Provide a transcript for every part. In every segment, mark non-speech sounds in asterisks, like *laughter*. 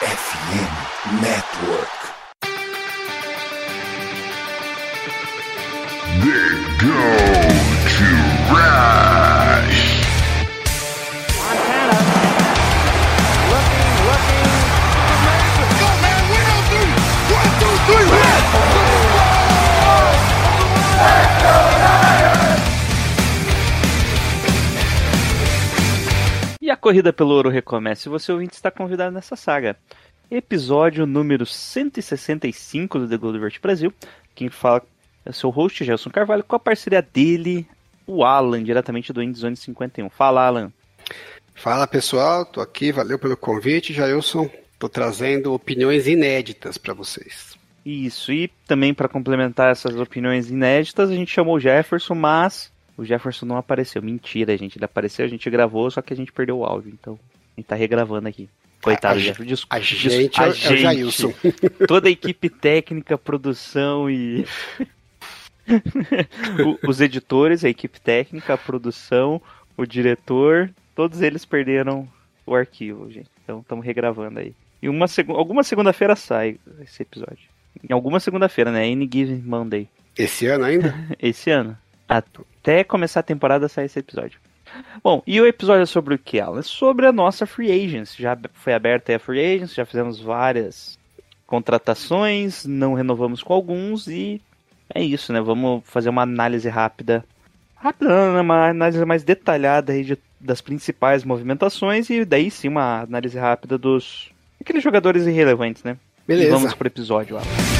FM Network. Corrida pelo ouro recomeça e você ouvinte está convidado nessa saga. Episódio número 165 do The Gold Brasil. Quem fala é o seu host, Gelson Carvalho, com a parceria dele, o Alan, diretamente do Endzone 51. Fala, Alan. Fala pessoal, tô aqui, valeu pelo convite, Jailson. Tô trazendo opiniões inéditas para vocês. Isso, e também para complementar essas opiniões inéditas, a gente chamou o Jefferson, mas o Jefferson não apareceu. Mentira, gente. Ele apareceu, a gente gravou, só que a gente perdeu o áudio. Então, a gente tá regravando aqui. Coitado, A- Jefferson. Desculpa. a gente é- é o Jailson. *laughs* Toda a equipe técnica, produção e. *laughs* Os editores, a equipe técnica, a produção, o diretor, todos eles perderam o arquivo, gente. Então estamos regravando aí. E uma segu... alguma segunda-feira sai esse episódio. Em alguma segunda-feira, né? Any Given Monday. Esse ano ainda? *laughs* Esse ano. Até começar a temporada sai esse episódio. Bom, e o episódio é sobre o que, Alan? É sobre a nossa Free Agents. Já foi aberta a Free Agents, já fizemos várias contratações, não renovamos com alguns e é isso, né? Vamos fazer uma análise rápida. Rápida, né? uma análise mais detalhada aí de- das principais movimentações e daí sim uma análise rápida dos aqueles jogadores irrelevantes, né? E Beleza. vamos pro episódio, Alan.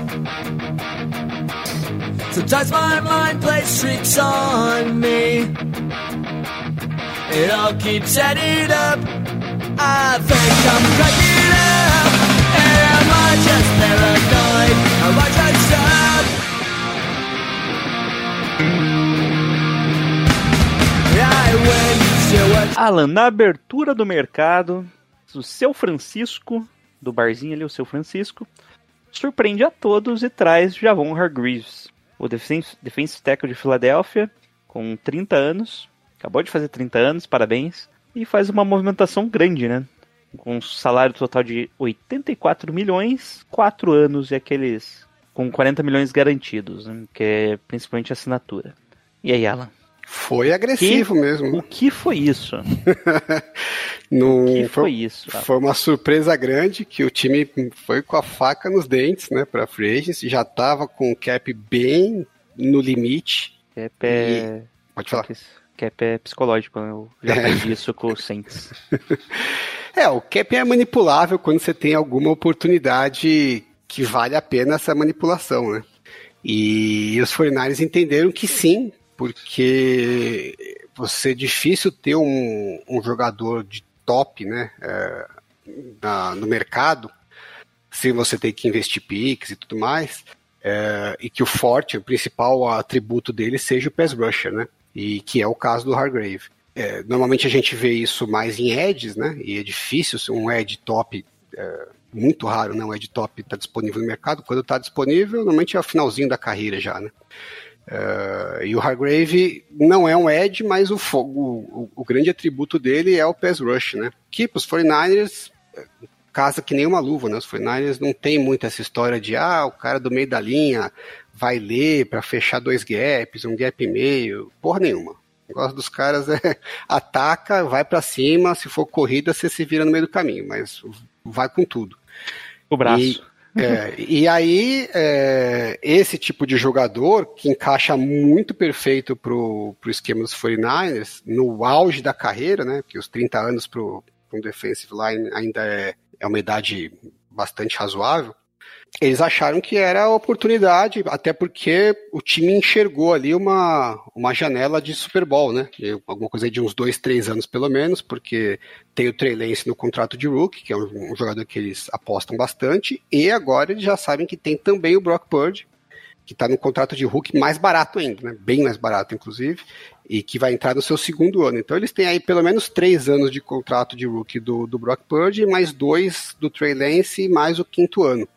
Sometimes my mind plays tricks on me. It all keeps adding up. I think I'm cracking up. Am I just paranoid? Am I just up? I went to a Alan, na abertura do mercado, o seu Francisco, do barzinho ali, o seu Francisco, surpreende a todos e traz Javon Hargreaves, o defense, defensive tackle de Filadélfia, com 30 anos, acabou de fazer 30 anos, parabéns, e faz uma movimentação grande, né? Com um salário total de 84 milhões, 4 anos e aqueles com 40 milhões garantidos, né? que é principalmente assinatura. E aí, Alan? Foi agressivo mesmo. O que foi isso? *laughs* Não O que foi, foi isso? Alan? foi uma surpresa grande que o time foi com a faca nos dentes, né, para free agency, já tava com o cap bem no limite. Cap é. Pode falar. Cap é psicológico, né? eu já aprendi isso com o Saints. *laughs* É, o cap é manipulável quando você tem alguma oportunidade que vale a pena essa manipulação, né? E os 49ers entenderam que sim, porque você é difícil ter um, um jogador de top, né, é, na- no mercado, se você tem que investir picks e tudo mais, é, e que o forte, o principal atributo dele seja o pass rusher, né? E que é o caso do Hargrave. É, normalmente a gente vê isso mais em edges, né? E é difícil um edge top, é, muito raro, né? Um edge top estar disponível no mercado. Quando está disponível, normalmente é o finalzinho da carreira já, né? É, e o Hargrave não é um edge, mas o, o, o- grande atributo dele é o pass rush, né? Que para os 49ers é, casa que nem uma luva, né? Os 49ers não tem muito essa história de ah, o cara do meio da linha vai ler para fechar dois gaps, um gap e meio, porra nenhuma. O negócio dos caras é *laughs* ataca, vai para cima, se for corrida você se vira no meio do caminho, mas vai com tudo. O braço. E, é, e aí, é, esse tipo de jogador que encaixa muito perfeito pro, pro esquema dos 49ers, no auge da carreira, né? Porque os 30 anos pro, pro um defensive line ainda é, é uma idade bastante razoável. Eles acharam que era a oportunidade, até porque o time enxergou ali uma, uma janela de Super Bowl, né? Alguma coisa de uns dois, três anos pelo menos, porque tem o Trey Lance no contrato de rookie, que é um, um jogador que eles apostam bastante, e agora eles já sabem que tem também o Brock Purdy, que está no contrato de rookie mais barato ainda, né? Bem mais barato, inclusive, e que vai entrar no seu segundo ano. Então eles têm aí pelo menos três anos de contrato de rookie do, do Brock Purdy, mais dois do Trey Lance e mais o quinto ano.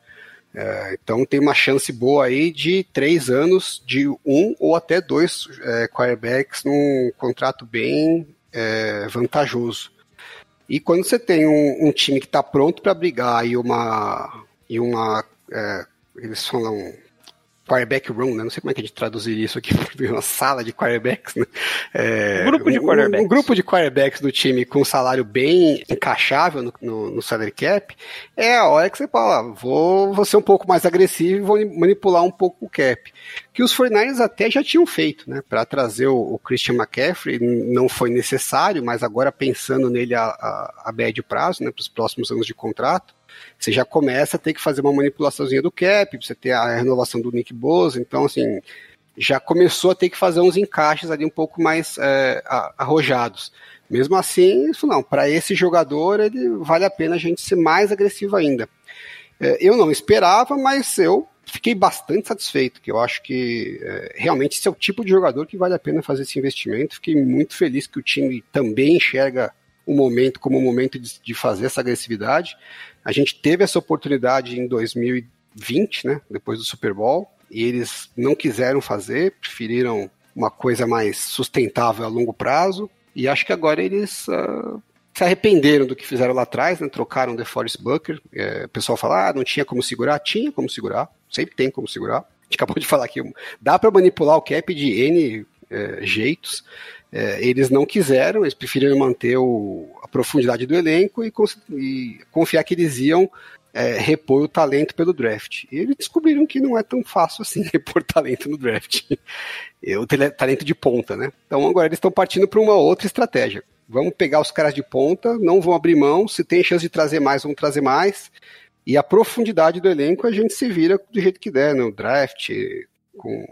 É, então tem uma chance boa aí de três anos de um ou até dois é, quarterbacks num contrato bem é, vantajoso. E quando você tem um, um time que está pronto para brigar e uma e uma é, eles falam quarterback room, né? Não sei como é que a gente traduziria isso aqui, uma sala de quarterbacks, né? É, Um grupo de um- quarterbacks. Um, grupo de quarterbacks do time com um salário bem encaixável no, no, no salary cap, é a hora que você fala, ah, vou, vou ser um pouco mais agressivo e vou manipular um pouco o cap. Que os 49ers até já tinham feito, né? Para trazer o, o Christian McCaffrey, não foi necessário, mas agora pensando nele a, a, a médio prazo, né? Para os próximos anos de contrato, você já começa a ter que fazer uma manipulaçãozinha do cap, você ter a renovação do Nick Bosa, então assim, já começou a ter que fazer uns encaixes ali um pouco mais é, arrojados. Mesmo assim, isso não, para esse jogador ele vale a pena a gente ser mais agressivo ainda. É, eu não esperava, mas eu fiquei bastante satisfeito, que eu acho que é, realmente esse é o tipo de jogador que vale a pena fazer esse investimento. Fiquei muito feliz que o time também enxerga o momento como o momento de, de fazer essa agressividade. A gente teve essa oportunidade em 2020, né, depois do Super Bowl, e eles não quiseram fazer, preferiram uma coisa mais sustentável a longo prazo, e acho que agora eles ah, se arrependeram do que fizeram lá atrás, né, trocaram o DeForest Bucker, é, o pessoal fala, ah, não tinha como segurar, tinha como segurar, sempre tem como segurar, a gente acabou de falar aqui, dá para manipular o cap de N é, jeitos, é, eles não quiseram, eles preferiram manter o- a profundidade do elenco e, e confiar que eles iam é, repor o talento pelo draft. E eles descobriram que não é tão fácil assim *laughs* repor talento no draft. É, o talento de ponta, né? Então agora eles estão partindo para uma outra estratégia. Vamos pegar os caras de ponta, não vão abrir mão, se tem chance de trazer mais, vamos trazer mais. E a profundidade do elenco a gente se vira do jeito que der, no draft, com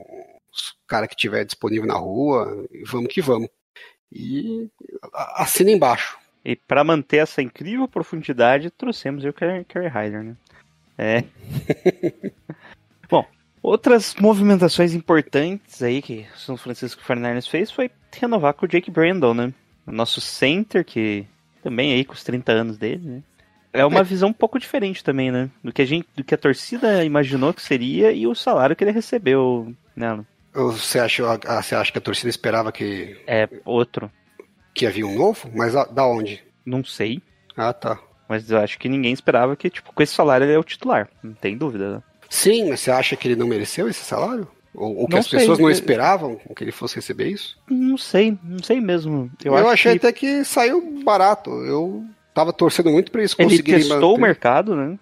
os caras que tiver disponível na rua, e vamos que vamos. E assina embaixo. E para manter essa incrível profundidade, trouxemos o Kerry Hyder, né? É. *laughs* Bom, outras movimentações importantes aí que o São Francisco 49ers fez foi renovar com o Jake Brandon, né? O nosso center, que também aí com os 30 anos dele, né? É uma visão um pouco diferente também, né? Do que a gente, do que a torcida imaginou que seria e o salário que ele recebeu, né? Ou Você acha, você acha que a torcida esperava que, É outro, que havia um novo? Mas a- da onde? não sei, Ah, tá. mas eu acho que ninguém esperava que, tipo, com esse salário ele é o titular, não tem dúvida. né? Sim, mas você acha que ele não mereceu esse salário? Ou, ou que Não as sei, pessoas não esperavam que ele fosse receber isso? Não sei, não sei mesmo. Eu, Eu, acho achei que até que saiu barato. Eu tava torcendo muito pra eles ele conseguirem testou manter. o mercado, né?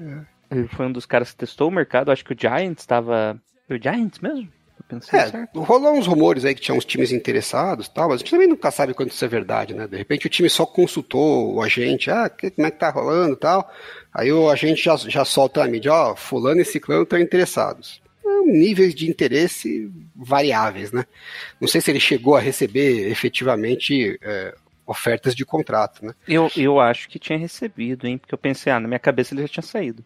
É. Ele foi um dos caras que testou o mercado. Acho que o Giants estava. O Giants mesmo? Pensei É, certo. rolou uns rumores aí que tinha uns times interessados tal, mas a gente também nunca sabe quando isso é verdade, né? De repente o time só consultou o agente, ah, que, como é que tá rolando e tal. Aí o agente já, já solta a mídia, ó, fulano e ciclano estão interessados. É, Níveis de interesse variáveis, né? Não sei se ele chegou a receber efetivamente é, ofertas de contrato, né? Eu, eu acho que tinha recebido, hein? Porque eu pensei, ah, na minha cabeça ele já tinha saído.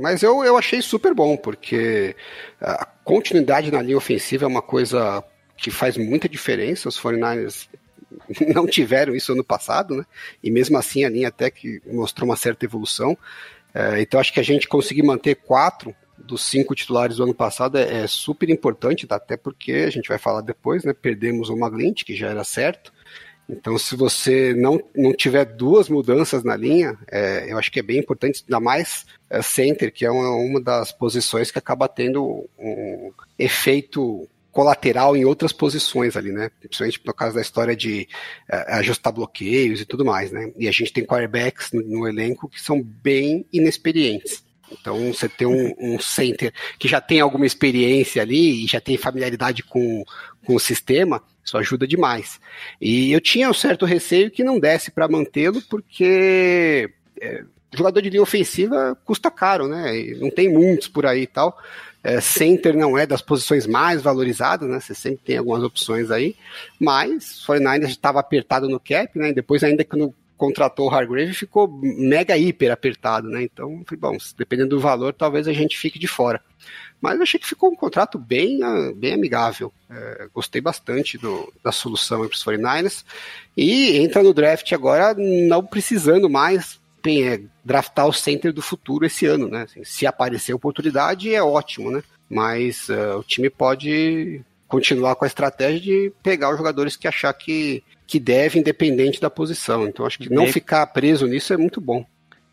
Mas eu, eu achei super bom, porque a continuidade na linha ofensiva é uma coisa que faz muita diferença. Os 49ers *laughs* não tiveram isso ano passado, né? E mesmo assim a linha até que mostrou uma certa evolução. É, então acho que a gente conseguir manter quatro dos cinco titulares do ano passado é, é super importante, tá? até porque a gente vai falar depois, né? Perdemos o Maglint, que já era certo. Então, se você não, não tiver duas mudanças na linha, é, eu acho que é bem importante, ainda mais é, center, que é uma, uma das posições que acaba tendo um efeito colateral em outras posições ali, né? Principalmente por causa da história de é, ajustar bloqueios e tudo mais, né? E a gente tem quarterbacks no, no elenco que são bem inexperientes. Então, você ter um, um center que já tem alguma experiência ali e já tem familiaridade com, com o sistema, isso ajuda demais. E eu tinha um certo receio que não desse para mantê-lo, porque é, jogador de linha ofensiva custa caro, né? E não tem muitos por aí e tal. É, center não é das posições mais valorizadas, né? Você sempre tem algumas opções aí. Mas o 49ers estava apertado no cap, né? E depois, ainda quando contratou o Hargrave, ficou mega hiper apertado, né? Então, bom, dependendo do valor, talvez a gente fique de fora. Mas eu achei que ficou um contrato bem, ah, bem amigável. É, gostei bastante do, da solução para os 49ers. E entra no draft agora não precisando mais bem, é, draftar o center do futuro esse ano, né? Assim, se aparecer oportunidade, é ótimo, né? Mas uh, o time pode continuar com a estratégia de pegar os jogadores que achar que, que deve, independente da posição. Então acho que não ficar preso nisso é muito bom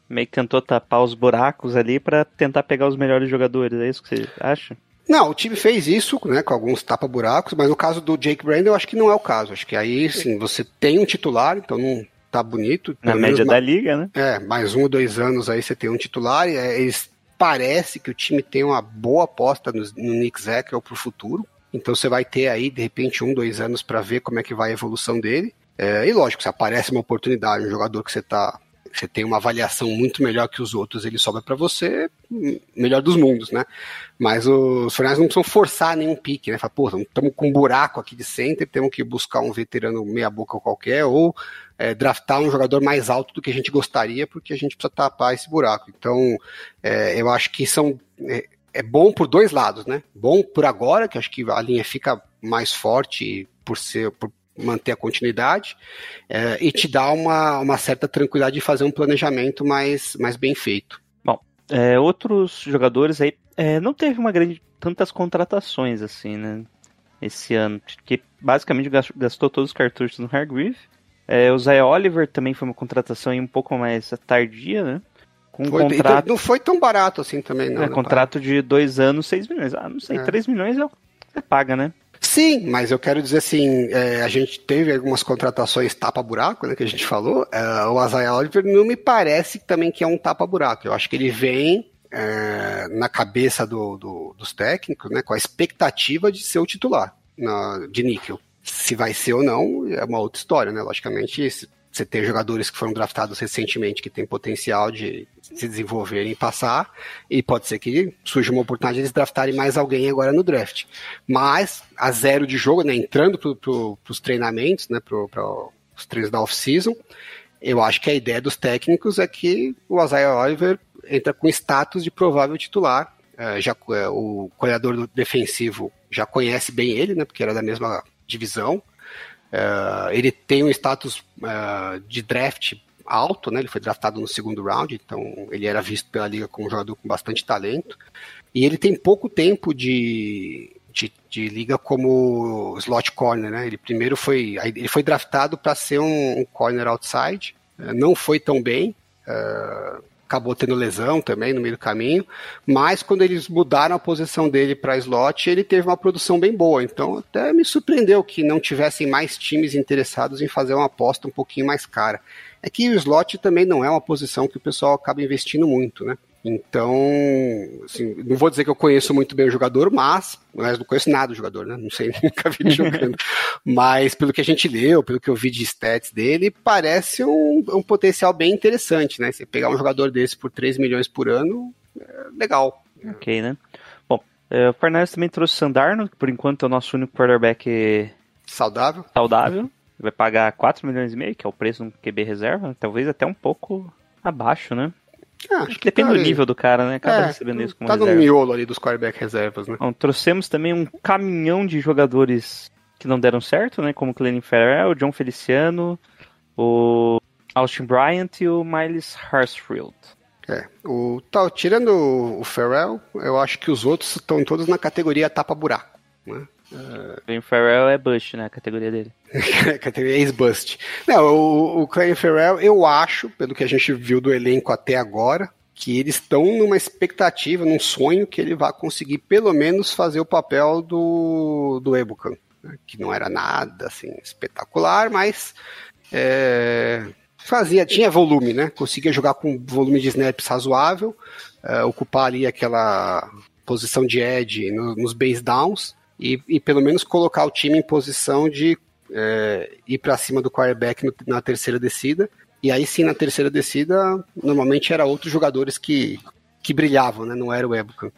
meio que tentou tapar os buracos ali para tentar pegar os melhores jogadores. É isso que você acha? Não, o time fez isso, né, com alguns tapa-buracos, mas no caso do Jake Brandon, eu acho que não é o caso. Acho que aí, sim, você tem um titular, então não tá bonito. Na média da liga, né? É, mais um ou dois anos aí você tem um titular, e é, eles parece que o time tem uma boa aposta no, no Nick Zekel pro futuro. Então você vai ter aí, de repente, um, dois anos para ver como é que vai a evolução dele. É, e lógico, se aparece uma oportunidade, um jogador que você tá você tem uma avaliação muito melhor que os outros, ele sobra para você, melhor dos mundos, né? Mas os Fernandes não precisam forçar nenhum pique, né? Fala, pô, estamos com um buraco aqui de center, temos que buscar um veterano meia-boca qualquer, ou é, draftar um jogador mais alto do que a gente gostaria, porque a gente precisa tapar esse buraco. Então, é, eu acho que são. É, bom por dois lados, né? Bom por agora, que acho que a linha fica mais forte por ser por manter a continuidade é, e te dá uma, uma certa tranquilidade de fazer um planejamento mais, mais bem feito. Bom, é, outros jogadores aí é, não teve uma grande tantas contratações assim, né? Esse ano, que basicamente gastou todos os cartuchos no Hargreave. É, o Zay Oliver também foi uma contratação um pouco mais tardia, né? Com foi, contrato... Não foi tão barato assim também, não. É, né, contrato de dois anos, seis milhões. Ah, não sei, é. três milhões é você paga, né? Sim, mas eu quero dizer assim, é, a gente teve algumas contratações tapa-buraco, né, que a gente falou. É, o Isaiah Oliver não me parece também que é um tapa-buraco. Eu acho que ele vem é, na cabeça do, do, dos técnicos, né, com a expectativa de ser o titular na, de níquel. Se vai ser ou não, é uma outra história, né? Logicamente, você tem jogadores que foram draftados recentemente que têm potencial de se desenvolverem e passar, e pode ser que surja uma oportunidade de eles draftarem mais alguém agora no draft. Mas, a zero de jogo, né, entrando para pro, os treinamentos, né, para os treinos da off-season, eu acho que a ideia dos técnicos é que o Isaiah Oliver entra com status de provável titular. É, já, é, o coordenador defensivo já conhece bem ele, né, porque era da mesma divisão. Uh, ele tem um status uh, de draft alto, né? Ele foi draftado no segundo round, então ele era visto pela liga como um jogador com bastante talento. E ele tem pouco tempo de, de, de liga como slot corner, né? Ele primeiro foi, ele foi draftado para ser um, um, corner outside, uh, não foi tão bem. Uh, acabou tendo lesão também no meio do caminho, mas quando eles mudaram a posição dele para slot, ele teve uma produção bem boa. Então até me surpreendeu que não tivessem mais times interessados em fazer uma aposta um pouquinho mais cara. É que o slot também não é uma posição que o pessoal acaba investindo muito, né? Então, assim, não vou dizer que eu conheço muito bem o jogador, mas, mas não conheço nada do jogador, né? Não sei, *laughs* nunca vi ele jogando. *laughs* mas pelo que a gente leu, pelo que eu vi de stats dele, parece um, um potencial bem interessante, né? Você pegar um jogador desse por 3 milhões por ano, é legal. Ok, né? Bom, é, o Fernandes também trouxe o Sandarno, que por enquanto é o nosso único quarterback saudável. Saudável. Vai pagar 4 milhões e meio, que é o preço do QB reserva, talvez até um pouco abaixo, né? Ah, acho que Depende tá do nível do cara, né? Acaba é, recebendo isso como Tá reserva. no miolo ali dos quarterback reservas, né? Bom, trouxemos também um caminhão de jogadores que não deram certo, né? Como o Clenny Farrell, o John Feliciano, o Austin Bryant e o Miles Harsfield. É, o, tá, tirando o Farrell, eu acho que os outros estão todos na categoria tapa-buraco, né? Uh... Farrell é Bush, né? A categoria dele. *laughs* categoria ex-Bust. Não, o, o Clay Farrell, eu acho, pelo que a gente viu do elenco até agora, que eles estão numa expectativa, num sonho que ele vai conseguir pelo menos fazer o papel do, do Ebukan. Né? Que não era nada assim espetacular, mas é, fazia, tinha volume, né? Conseguia jogar com volume de snaps razoável, é, ocupar ali aquela posição de edge no, nos base downs e, e pelo menos colocar o time em posição de é, ir para cima do quarterback no, na terceira descida. E aí sim, na terceira descida, normalmente era outros jogadores que, que brilhavam, né? Não era o Ebucan.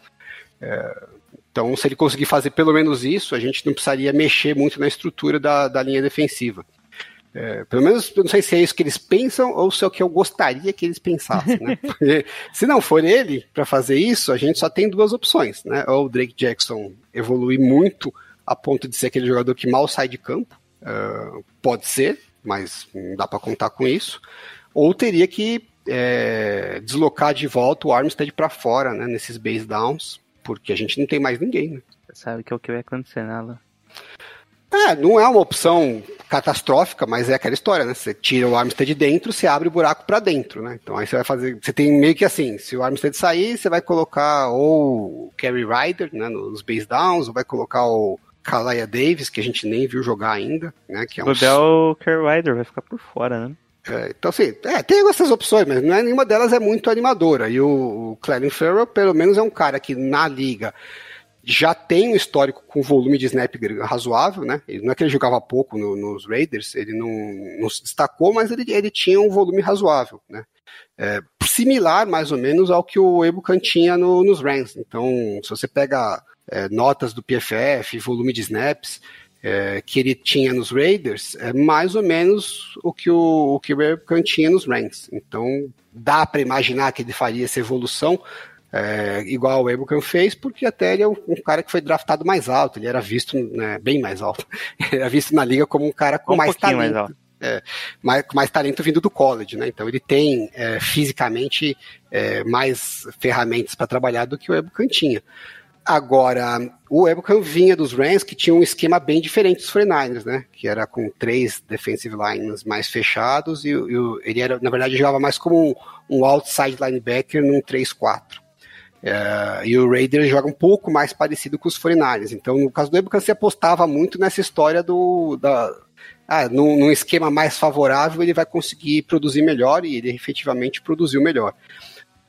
É, então, se ele conseguir fazer pelo menos isso, a gente não precisaria mexer muito na estrutura da, da linha defensiva. É, pelo menos, eu não sei se é isso que eles pensam ou se é o que eu gostaria que eles pensassem, né? *laughs* Porque, se não for ele para fazer isso, a gente só tem duas opções, né? Ou o Drake Jackson evoluir muito a ponto de ser aquele jogador que mal sai de campo, uh, pode ser, mas não dá para contar com isso. Ou teria que é, deslocar de volta o Armstead para fora, né? Nesses base downs, porque a gente não tem mais ninguém, né? Sabe que é o que vai acontecer nela. É, não é uma opção catastrófica, mas é aquela história, né? Você tira o Armstead de dentro, você abre o buraco para dentro, né? Então aí você vai fazer. Você tem meio que assim: se o Armstead sair, você vai colocar ou o Kerry Ryder, né? Nos base downs, ou vai colocar o Kalaya Davis, que a gente nem viu jogar ainda, né? Que é um... O Kerry Ryder vai ficar por fora, né? É, então, assim, é, tem essas opções, mas não é, nenhuma delas é muito animadora. E o, o Clarence Farrell, pelo menos, é um cara que na liga já tem um histórico com volume de snap razoável, né? Ele, não é que ele jogava pouco no, nos Raiders, ele não, não, se destacou, mas ele, ele tinha um volume razoável, né? É, similar, mais ou menos, ao que o Ebucan tinha no, nos Rams. Então, se você pega é, notas do PFF, volume de snaps, é, que ele tinha nos Raiders, é mais ou menos o que o, o, que o tinha nos Rams. Então, dá para imaginar que ele faria essa evolução, é, igual o Ebucan fez, porque até ele é um, um, cara que foi draftado mais alto, ele era visto né, bem mais alto, *laughs* era visto na liga como um cara com Um mais talento. mais alto. É, mais, com mais talento vindo do college, né? Então ele tem é, fisicamente é, mais ferramentas para trabalhar do que o Ebucan tinha. Agora, o Ebucan vinha dos Rams que tinha um esquema bem diferente dos 49ers, né? Que era com três defensive lines mais fechados e, e ele era, na verdade, jogava mais como um, um outside linebacker num 3-4. É, e o Raiders joga um pouco mais parecido com os 49ers. Então, no caso do Ebucan, se apostava muito nessa história do. Da, ah, num, num esquema mais favorável, ele vai conseguir produzir melhor e ele efetivamente produziu melhor.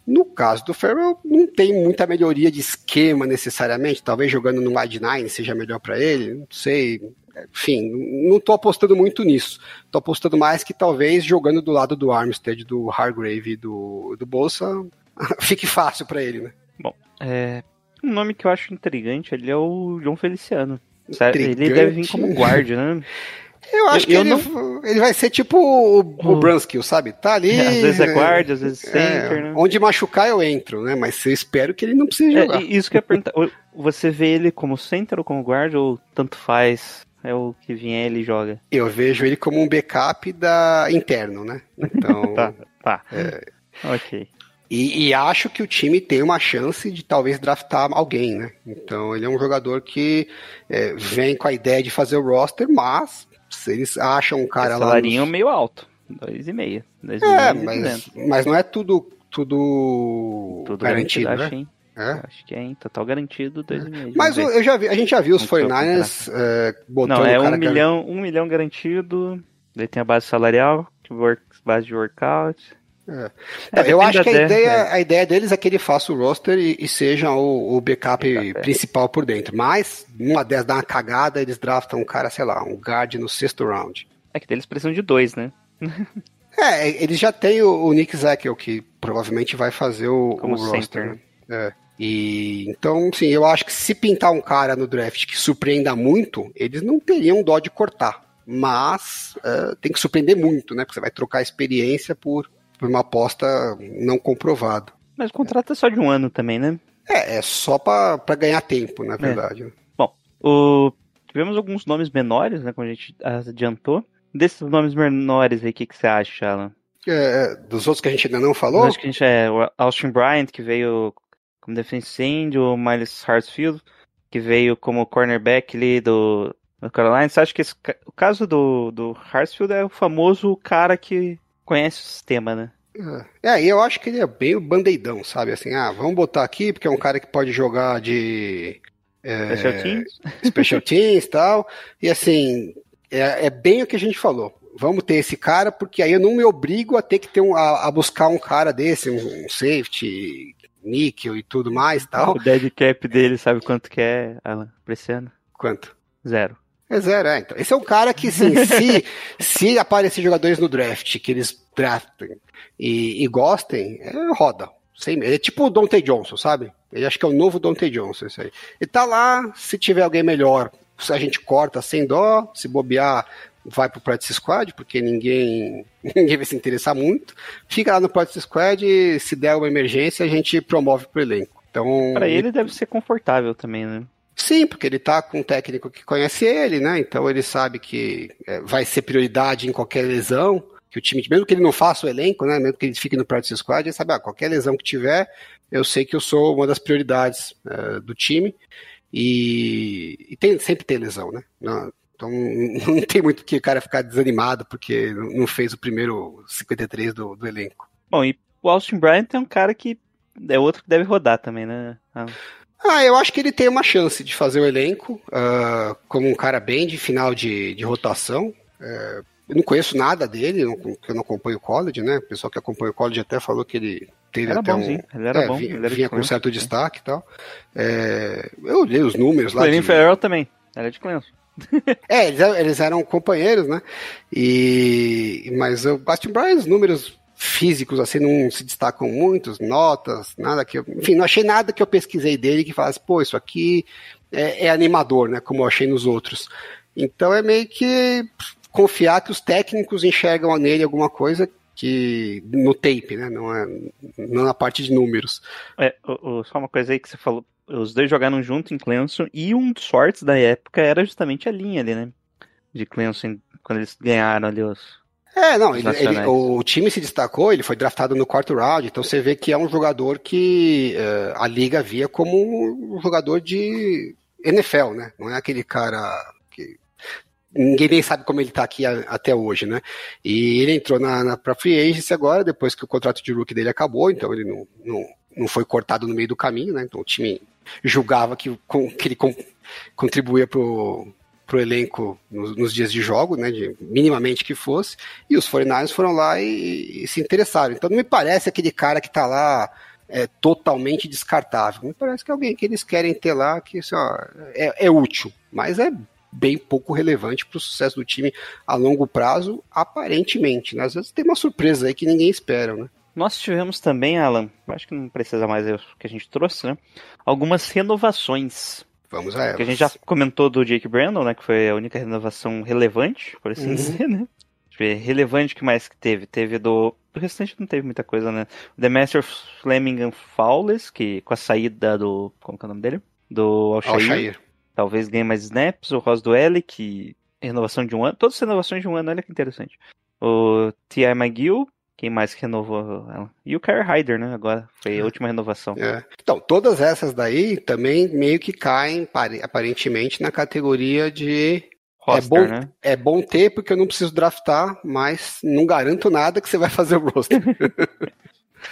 No caso do Farrell, não tem muita melhoria de esquema necessariamente. Talvez jogando no wide nine seja melhor para ele, não sei. Enfim, não estou apostando muito nisso. Estou apostando mais que talvez jogando do lado do Armstead, do Hargrave e do, do Bolsa, *laughs* fique fácil para ele, né? Bom, é, um nome que eu acho intrigante ali é o João Feliciano. Sabe, Ele Intrigante? deve vir como guarda, né? Eu acho Eu- que eu ele, não- ele vai ser tipo o, o Oh. Brunskill, sabe? Tá ali. *laughs* Às vezes é guarda, às vezes é, center, né? Onde machucar eu entro, né? Mas eu espero que ele não precise É, jogar. isso que eu ia perguntar. o- Você vê ele como center ou como guarda ou tanto faz? É o que vier ele joga. Eu vejo ele como um backup da interno, né? *laughs* Então, Tá, tá. É. Ok. E, e acho que o time tem uma chance de talvez draftar alguém, né? Então ele é um jogador que é, vem com a ideia de fazer o roster, mas se eles acham um cara Esse lá. salarinho nos- meio alto. Dois e meio. Dois É, e meio, mas, mas não é tudo, tudo, Tudo garantido, né? acho? É. Acho que é, hein? Total garantido, dois e meio. Mas ver. eu já vi, a gente já viu os Como que é o 49ers é, botando Não, é um cara milhão, um milhão garantido. Daí tem a base salarial, work, base de workout. Não, É, eu acho que a ideia, ideia, a ideia deles é que ele faça o roster e, e seja o, o backup, é. principal por dentro. Mas, numa dessas dá uma cagada, eles draftam um cara, sei lá, um guard no sexto round. É que eles precisam de dois, né? É, eles já têm o, o Nick Zakel, que provavelmente vai fazer o, Como o roster. né? É. E, então, sim, eu acho que se pintar um cara no draft que surpreenda muito, eles não teriam dó de cortar. Mas é, tem que surpreender muito, né? Porque você vai trocar experiência por, por uma aposta não comprovada. Mas o contrato é só de um ano também, né? É, é só pra pra ganhar tempo, na verdade. né? Bom, o... tivemos alguns nomes menores, né? Como a gente adiantou. Desses nomes menores aí, o que, que você acha, Alan? É, dos outros que a gente ainda não falou, Acho que a gente é o Austin Bryant, que veio como defensive end, o Miles Hartsfield, que veio como cornerback ali do, do Carolina. Você acha que esse o caso do, do Hartsfield é o famoso cara que conhece o sistema, né? É, e eu acho que ele é bem o bandeidão, sabe? Assim, ah, vamos botar aqui, porque é um cara que pode jogar de é, Special teams? *laughs* special teams e tal. E assim, é, é bem o que a gente falou. Vamos ter esse cara, porque aí eu não me obrigo a ter que ter um, a, a buscar um cara desse, um, um safety, níquel e tudo mais tal. O dead cap dele, sabe quanto que é, Alan, pra esse ano? Quanto? Zero. É zero, é. Então, esse é um cara que, assim, *laughs* se, se aparecer jogadores no draft que eles draftem e, e gostem, é, roda. Sem, ele é tipo o Dante Johnson, sabe? Ele acho que é o novo Dante Johnson, isso aí. Ele tá lá, se tiver alguém melhor, a gente corta sem dó, se bobear, vai pro Practice Squad, porque ninguém, *laughs* ninguém vai se interessar muito. Fica lá no Practice Squad e se der uma emergência, a gente promove pro elenco. Então, Pra ele deve ser confortável também, né? Sim, porque ele tá com um técnico que conhece ele, né? Então ele sabe que é, vai ser prioridade em qualquer lesão, que o time, mesmo que ele não faça o elenco, né? Mesmo que ele fique no practice squad, ele sabe, ah, qualquer lesão que tiver, eu sei que eu sou uma das prioridades é, do time. E, e tem, sempre tem lesão, né? Então *laughs* não tem muito que o cara ficar desanimado porque não fez o primeiro 53 do, do elenco. Bom, e o Austin Bryant é um cara que é outro que deve rodar também, né? Ah, Ah, eu acho que ele tem uma chance de fazer o elenco ah, como um cara bem de final de, de rotação. É, eu não conheço nada dele, não- porque eu não acompanho o college, né? O pessoal que acompanha o college até falou que ele teve Era até bonzinho, um. ele era é, bom, vinha, ele era vinha com certo destaque e tal. É, eu olhei os números lá. Clelin de- Ferrell também, era de Clemson. *laughs* é, eles, eram- eles eram companheiros, né? E mas o Bastin Bryan, os números físicos assim não se destacam muito, notas, nada que eu, enfim, não achei nada que eu pesquisei dele que falasse, pô, isso aqui é, é animador, né? Como eu achei nos outros. Então é meio que confiar que os técnicos enxergam nele alguma coisa que no tape, né? Não é não na parte de números. É, o- o- só uma coisa aí que você falou, os dois jogaram junto em Clemson e um dos sortes da época era justamente a linha ali, né? De Clemson, quando eles ganharam ali os... É, não, ele- ele- o time se destacou, ele foi draftado no quarto round, então você vê que é um jogador que eh, a liga via como um jogador de NFL, né? Não é aquele cara que ninguém nem sabe como ele tá aqui a- até hoje, né? E ele entrou na, na pra free agency agora, depois que o contrato de rookie dele acabou, então ele não, não, não foi cortado no meio do caminho, né? Então o time julgava que, com- que ele con- contribuía pro, pro elenco nos, nos dias de jogo, né, de, minimamente que fosse, e os 49ers foram lá e, e se interessaram. Então não me parece aquele cara que tá lá é, totalmente descartável. Me parece que é alguém que eles querem ter lá que assim, ó, é, é útil, mas é bem pouco relevante para o sucesso do time a longo prazo, aparentemente. Né? Às vezes tem uma surpresa aí que ninguém espera, né? Nós tivemos também, Alan, acho que não precisa mais o que a gente trouxe, né? Algumas renovações. Vamos a Que a gente já comentou do Jake Brandon, né? Que foi a única renovação relevante, por assim Uhum. dizer, né? Relevante que mais que teve? Teve do. Do restante não teve muita coisa, né? The Master Fleming Fowles, que com a saída do. Como que é o nome dele? Do Alshair. Alshair. Talvez ganhe mais snaps. O Ross Duelli, que. Renovação de um ano. Todas as renovações de um ano, olha que interessante. O T.I. McGill. Quem mais que renovou ela? E o Kyrie Hyder, né? Agora. Foi a última renovação. É. Então, todas essas daí também meio que caem, pare- aparentemente, na categoria de Roster, é bom, né? é bom ter porque eu não preciso draftar, mas não garanto nada que você vai fazer o roster. *laughs*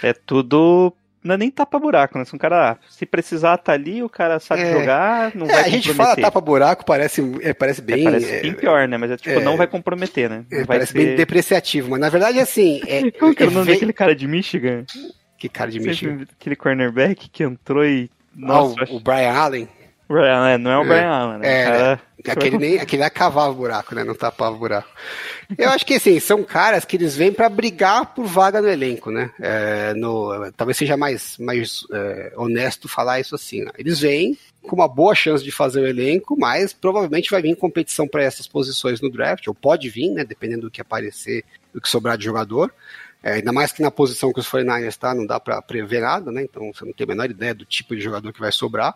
É tudo. Não é nem tapa-buraco, né? Se um cara, se precisar, tá ali, o cara sabe É. jogar, não É, vai a gente fala comprometer. tapa-buraco, parece, é, parece É, bem. parece é, bem pior, né? Mas é tipo, é. não vai comprometer, né? é, Não vai parece ser... bem depreciativo, mas na verdade, assim. É, *laughs* Como que é o é nome daquele cara de Michigan? Que cara de Michigan. Aquele cornerback que entrou e. Ah, Nossa, acho- o Brian Allen. Brian, é, não é o É. Brian Allen, né? É, O cara- Aquele, nem, aquele lá cavava o buraco, né? Não tapava o buraco. Eu acho que assim, são caras que eles vêm pra brigar por vaga no elenco, né? É, no, talvez seja mais, mais é, honesto falar isso assim. né? Eles vêm com uma boa chance de fazer o elenco, mas provavelmente vai vir competição para essas posições no draft, ou pode vir, né? Dependendo do que aparecer, do que sobrar de jogador. É, ainda mais que na posição que os 49ers tá, não dá para prever nada, né? Então você não tem a menor ideia do tipo de jogador que vai sobrar.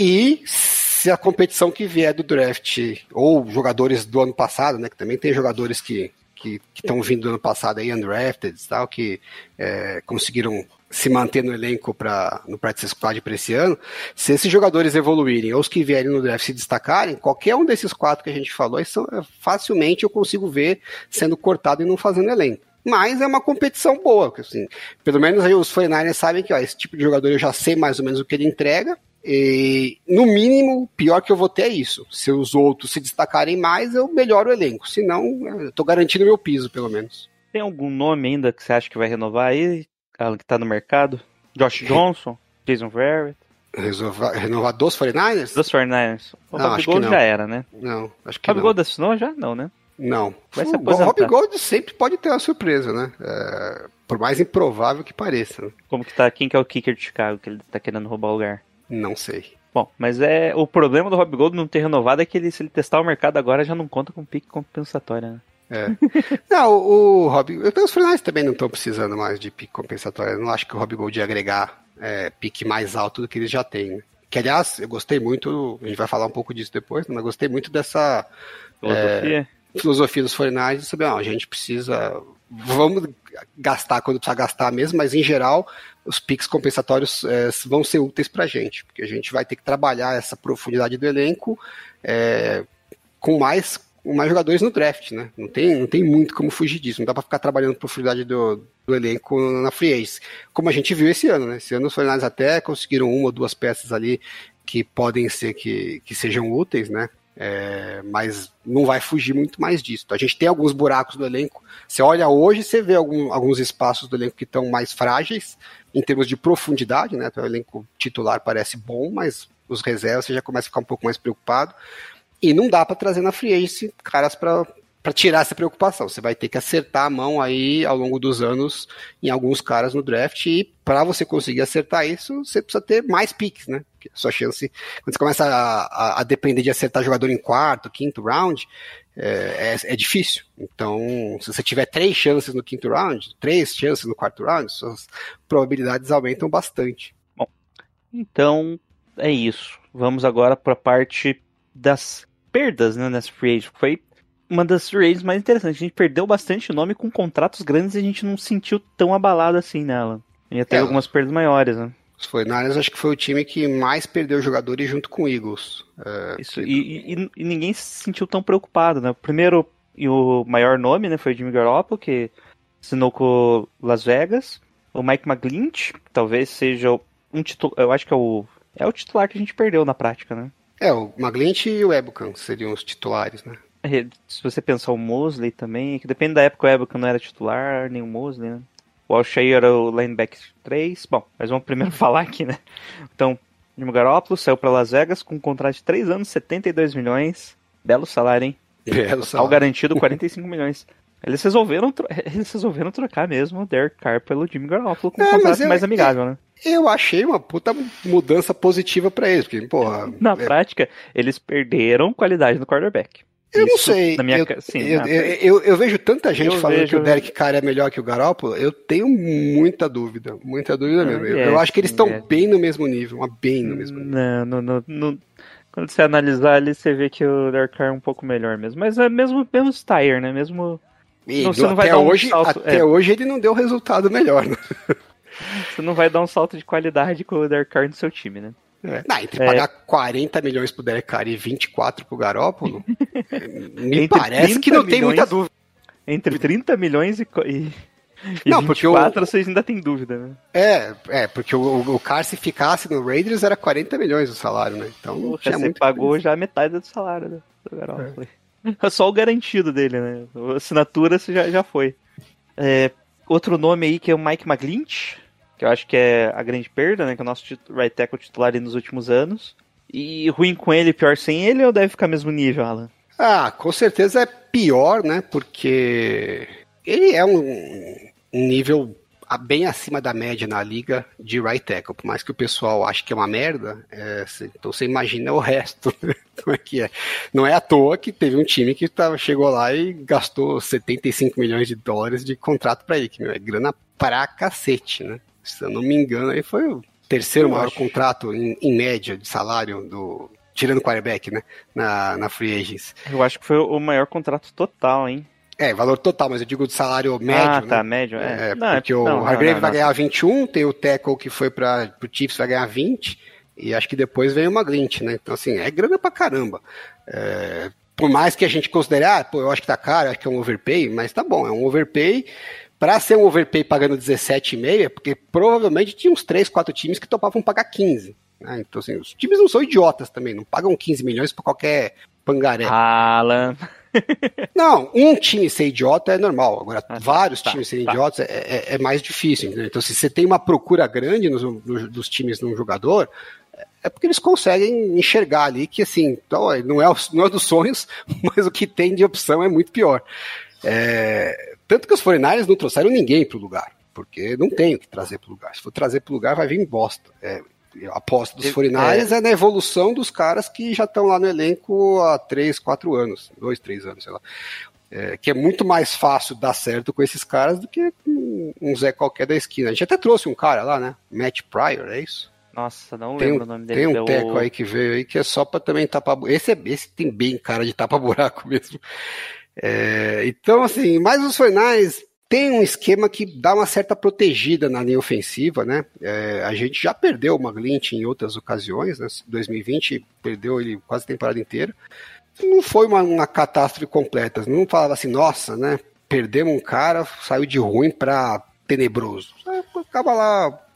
E se a competição que vier do draft, ou jogadores do ano passado, né? Que também tem jogadores que que estão vindo do ano passado aí, undrafted e tal, que é, conseguiram se manter no elenco para no practice squad para esse ano. Se esses jogadores evoluírem ou os que vierem no draft se destacarem, qualquer um desses quatro que a gente falou, são, é, facilmente eu consigo ver sendo cortado e não fazendo elenco. Mas é uma competição boa, porque, assim, pelo menos aí os 49ers sabem que ó, esse tipo de jogador eu já sei mais ou menos o que ele entrega, e, no mínimo, o pior que eu vou ter é isso. Se os outros se destacarem mais, eu melhoro o elenco. Senão, eu tô garantindo meu piso, pelo menos. Tem algum nome ainda que você acha que vai renovar aí? Alan, que tá no mercado? Josh Johnson? Jason Verrett? Resolva- renovar dos 49ers? Dos 49ers. O Não, não. já era, né? Não, acho que Rob não. Gold assinou já? Não, né? Não. Vai se o. Rob Gold sempre pode ter uma surpresa, né? É, por mais improvável que pareça. né? Como que tá, quem que é o kicker de Chicago que ele tá querendo roubar o lugar? Não sei. Bom, mas é o problema do Rob Gold não ter renovado é que ele, se ele testar o mercado agora, já não conta com pique compensatória, né? É. *laughs* não, o, o Rob. Os finais também não estão precisando mais de pique compensatório. Eu não acho que o Rob Gold ia agregar é, pique mais alto do que eles já têm. né? Que, aliás, eu gostei muito. A gente vai falar um pouco disso depois, mas gostei muito dessa Filosofia. filosofia dos 49ers de saber, não, a gente precisa. Vamos gastar quando precisar gastar mesmo, mas em geral os piques compensatórios é, vão ser úteis pra gente, porque a gente vai ter que trabalhar essa profundidade do elenco é, com mais com mais jogadores no draft, né? Não tem, não tem muito como fugir disso. Não dá pra ficar trabalhando profundidade do, do elenco na free agency. Como a gente viu esse ano, né? Esse ano os 49ers até conseguiram uma ou duas peças ali que podem ser que, que sejam úteis, né? É, mas não vai fugir muito mais disso. A gente tem alguns buracos do elenco. Você olha hoje, você vê algum- alguns espaços do elenco que estão mais frágeis em termos de profundidade, né? Então, o elenco titular parece bom, mas os reservas você já começa a ficar um pouco mais preocupado. E não dá para trazer na free agency caras para tirar essa preocupação. Você vai ter que acertar a mão aí ao longo dos anos em alguns caras no draft e para você conseguir acertar isso, você precisa ter mais picks, né? A sua chance, quando você começa a, a- a depender de acertar jogador em quarto, quinto round, é, é- é difícil. Então, se você tiver três chances no quinto round, três chances no quarto round, suas probabilidades aumentam bastante. Então, é isso. Vamos agora para a parte das perdas né, nessa free agent. Foi uma das free agents mais interessantes. A gente perdeu bastante nome com contratos grandes e a gente não se sentiu tão abalado assim nela. Ia ter É. algumas perdas maiores, né? Os 49ers acho que foi o time que mais perdeu jogadores junto com o Eagles. É, Isso, e, e- e ninguém se sentiu tão preocupado, né? O primeiro e o maior nome, né, foi o Jimmy Garoppolo, que assinou com Las Vegas. O Mike McGlinch, que talvez seja um titular, eu acho que é o é o titular que a gente perdeu na prática, né? É, o Maglint e o Ebucan seriam os titulares, né? É, Se você pensar o Mosley também, que depende da época o Ebuka não era titular, nem o Mosley, né? O Alshire era o linebacker 3. Bom, mas vamos primeiro *laughs* falar aqui, né? Então, Jimmy Garoppolo saiu para Las Vegas com um contrato de 3 anos, 72 milhões. Belo salário, hein? Belo Ao salário. garantido 45 *laughs* milhões. Eles resolveram, *laughs* eles resolveram trocar mesmo o Derek Carr pelo Jimmy Garoppolo com um É, contrato eu- mais amigável, né? Eu achei uma puta mudança positiva pra eles, porque, porra. Na é, prática, eles perderam qualidade no quarterback. Eu não sei. Na minha, eu, sim, eu, na- eu, eu- eu vejo tanta gente falando vejo- que o Derek Carr é melhor que o Garoppolo, eu tenho muita dúvida, muita dúvida mesmo. Eu, é, eu acho que eles estão é. bem no mesmo nível, mas bem no mesmo nível. Não, não, não, não- Quando você analisar ali, você vê que o Derek Carr é um pouco melhor mesmo. Mas é mesmo, mesmo Steyr, né? Mesmo. E Não, do- até um hoje, salto- até é. hoje ele não deu resultado melhor, né? Você não vai dar um salto de qualidade com o Derek Carr no seu time, né? É. Não, entre É. pagar 40 milhões pro Derek Carr e 24 pro Garoppolo, *laughs* me Entre parece que não 30 tem muita milhões- dúvida. Entre 30 milhões e, e, e Não, porque o- 24, vocês ainda tem dúvida, né? É, é, porque o, o Carr, se ficasse no Raiders, era 40 milhões o salário, né? Então tinha você muito. pagou já metade do salário do, do Garoppolo. É. *laughs* Só o garantido dele, né? A assinatura você já, já foi. É, outro nome aí que é o Mike McGlinch, que eu acho que é a grande perda, né? Que é o nosso right tackle titular nos últimos anos. E ruim com ele, pior sem ele, ou deve ficar mesmo nível, Alan? Ah, com certeza é pior, né? Porque ele é um, nível bem acima da média na liga de right tackle. Por mais que o pessoal ache que é uma merda, é, então você imagina o resto. *laughs* né? Como é que é? Não é à toa que teve um time que tava, chegou lá e gastou 75 milhões de dólares de contrato pra ele, que meu, é grana pra cacete, né? Se eu não me engano, aí foi o terceiro Eu maior acho. contrato em, em média de salário do. Tirando o quarterback, né? Na, na Free Agents. Eu acho que foi o maior contrato total, hein? É, valor total, mas eu digo de salário médio, ah, né? tá, médio, é. É, Não, porque o não, não, Hargrave não, vai não. ganhar 21, tem o Tackle que foi para o Chiefs vai ganhar 20, e acho que depois vem o Maglint, né? Então, assim, é grana pra caramba. É, por mais que a gente considere, ah, pô, eu acho que tá caro, acho que é um overpay, mas tá bom, é um overpay. Pra ser um overpay pagando 17,5, é porque provavelmente tinha uns 3, 4 times que topavam pagar 15. né? Então, assim, os times não são idiotas também, não pagam 15 milhões pra qualquer pangaré. Alan. *laughs* Não, um time ser idiota é normal. Agora, Ah, tá, vários tá, times serem tá. idiotas é, é- é mais difícil. entendeu? Então, se você tem uma procura grande nos, nos- dos times num jogador, é porque eles conseguem enxergar ali que, assim, então, ó, não, é, o- não é dos sonhos, *laughs* mas o que tem de opção é muito pior. É, tanto que os 49ers não trouxeram ninguém pro lugar, porque não tem o que trazer pro lugar. Se for trazer pro lugar, vai vir bosta. É, a aposta dos É. 49ers é. na evolução dos caras que já estão lá no elenco há 3, 4 anos, 2, 3 anos, sei lá. É, que é muito mais fácil dar certo com esses caras do que um, um Zé qualquer da esquina. A gente até trouxe um cara lá, né? Matt Pryor, é isso? Nossa, não Tem lembro um, o nome dele. tem é um o- teco aí que veio aí que é só pra também tapar. Esse, é, esse tem bem cara de tapa-buraco *laughs* mesmo. É, então, assim, mas os Fornais tem um esquema que dá uma certa protegida na linha ofensiva, né? É, a gente já perdeu o Maglint em outras ocasiões, né? 2020 perdeu ele quase a temporada inteira. Não foi uma, uma catástrofe completa. Não falava assim, nossa, né? Perdemos um cara, saiu de ruim pra tenebroso. É, Acaba lá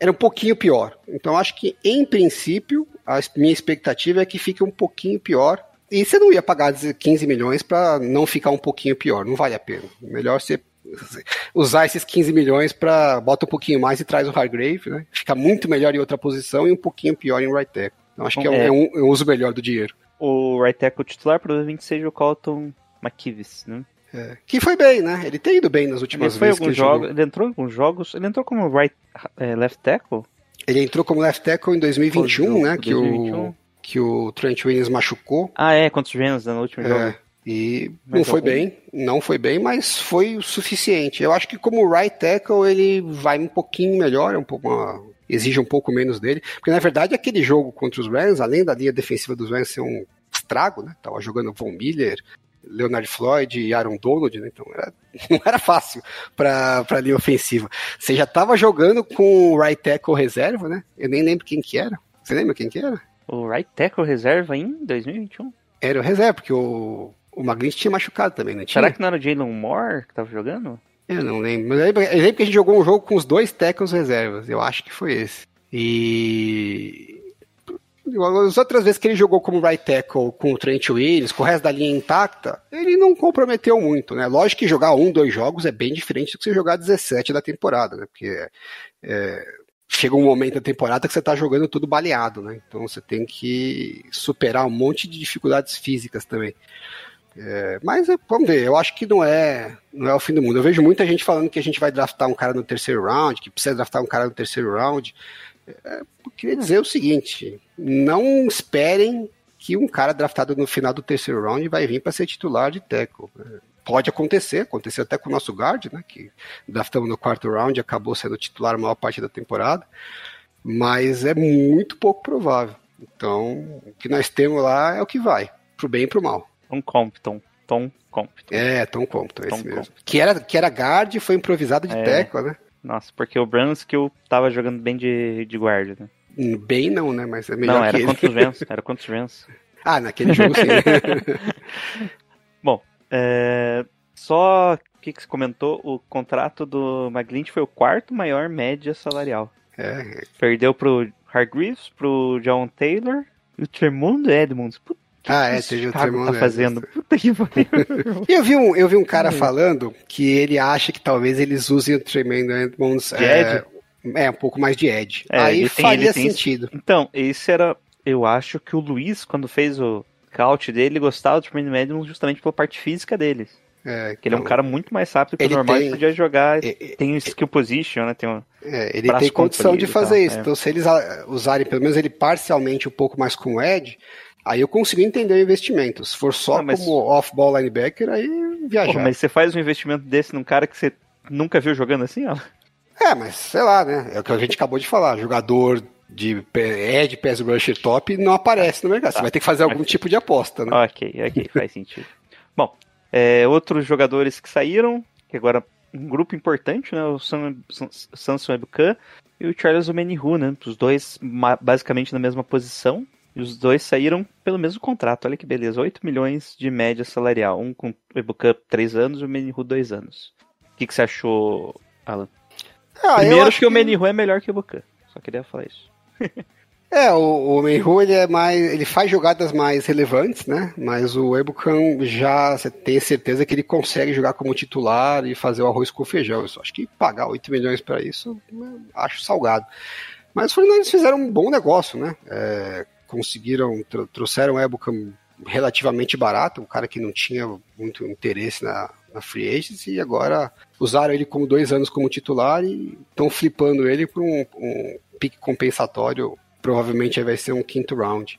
era um pouquinho pior. Então acho que, em princípio, a minha expectativa é que fique um pouquinho pior. E você não ia pagar 15 milhões para não ficar um pouquinho pior. Não vale a pena. Melhor você usar esses 15 milhões para bota um pouquinho mais e traz o Hargrave, né? Fica muito melhor em outra posição e um pouquinho pior em right tackle. Então acho que é, um, É. é um- é um uso melhor do dinheiro. O right tackle titular provavelmente seja o Colton McKivis, né? É. Que foi bem, né? Ele tem ido bem nas Ele últimas em vezes que alguns ele ele entrou em alguns jogos, ele entrou como right eh, left tackle? Ele entrou como left tackle em 2021, Foi, né? Que 2021. o, que o Trent Williams machucou. Ah, é, contra os Rams né, no último jogo. É, e Mas não foi algum- bem, não foi bem, mas foi o suficiente. Eu acho que como right tackle ele vai um pouquinho melhor, é um pouco uma- exige um pouco menos dele, porque na verdade aquele jogo contra os Rams, além da linha defensiva dos Rams ser um estrago, né? Tava jogando Von Miller, Leonard Floyd e Aaron Donald, né? Então era- *laughs* não era fácil para a linha ofensiva. Você já tava jogando com o right tackle reserva, né? Eu nem lembro quem que era. Você lembra quem que era? O right tackle reserva em 2021. Era o reserva, porque o, o Maglint tinha machucado também, não tinha? Será que não era o Jalen Moore que tava jogando? Eu não lembro. Mas eu lembro, eu lembro que a gente jogou um jogo com os dois tackles reservas. Eu acho que foi esse. E. As outras vezes que ele jogou como right tackle com o Trent Williams, com o resto da linha intacta, ele não comprometeu muito, né? Lógico que jogar um, dois jogos é bem diferente do que você jogar 17 da temporada, né? Porque é, chega um momento da temporada que você tá jogando tudo baleado, né? Então você tem que superar um monte de dificuldades físicas também. É, mas é, vamos ver, eu acho que não é, não é o fim do mundo. Eu vejo muita gente falando que a gente vai draftar um cara no terceiro round, que precisa draftar um cara no terceiro round. É, eu queria dizer o seguinte: não esperem que um cara draftado no final do terceiro round vai vir para ser titular de tackle. É, Pode acontecer, aconteceu até com o nosso guard, né? Que draftamos no quarto round e acabou sendo titular a maior parte da temporada. Mas é muito pouco provável. Então, o que nós temos lá é o que vai, pro bem e pro mal. Tom Compton. Tom Compton. É, Tom Compton, Tom esse mesmo. Compton. Que era, que era guard e foi improvisado de É. tackle, né? Nossa, porque o Brunskill tava jogando bem de, de guarda, né? Hum, Bem não, né? Mas é melhor Não, que era contra os Rams. Era contra os Rams. *laughs* ah, naquele jogo sim. *laughs* É, só o que, você comentou, o contrato do McGlinch foi o quarto maior média salarial. é, Perdeu pro Hargreaves, pro John Taylor e o Tremundo Edmonds. Puta, que Ah, que é, teve o Chicago Tremundo tá fazendo? Edmonds. Puta que pariu. *laughs* E eu vi um, eu vi um cara falando que ele acha que talvez eles usem o Tremendo Edmonds é, é, um pouco mais de edge. É, Aí tem- faria sentido. Então, esse era. Eu acho que o Luiz, quando fez o scout dele, gostava do Tremendo Edmonds justamente pela parte física dele. É, Que ele é um então, cara muito mais rápido que o normal tem- e podia jogar. é, Tem o skill position, né? Tem um... É, ele tem condição de fazer tal, isso. é. Então, se eles usarem pelo menos ele parcialmente um pouco mais com o Edge, aí eu consigo entender o investimento. Se for só Não, mas- como off-ball linebacker, aí viajar. Porra, mas você faz um investimento desse num cara que você nunca viu jogando assim, ó. É, mas sei lá, né? É o que a gente acabou de falar. Jogador de pé- Edge, pass rusher top não aparece no mercado. Você vai ter que fazer algum tipo de aposta, né? Ok, ok, faz *laughs* sentido. Bom, é, outros jogadores que saíram, que agora um grupo importante, né? O Sam- Sam- Samson e o Charles Omenihu, né? Os dois basicamente na mesma posição. E os dois saíram pelo mesmo contrato. Olha que beleza. 8 milhões de média salarial. Um com o Ebukan 3 anos e o Omenihu 2 anos. O que, que você achou, Alan? Ah, eu Primeiro acho que o Omenihu é melhor que o Ebukan. Só queria falar isso. *laughs* É, o, o Menhu, ele é mais. ele faz jogadas mais relevantes, né? Mas o Ebukan já você tem certeza que ele consegue jogar como titular e fazer o arroz com feijão. Eu só acho que pagar 8 milhões para isso, acho salgado. Mas os 49ers fizeram um bom negócio, né? É, conseguiram, tr trouxeram o Ebukam relativamente barato, um cara que não tinha muito interesse na, na free agency, e agora usaram ele como dois anos como titular e estão flipando ele para um, um pique compensatório, provavelmente vai ser um quinto round.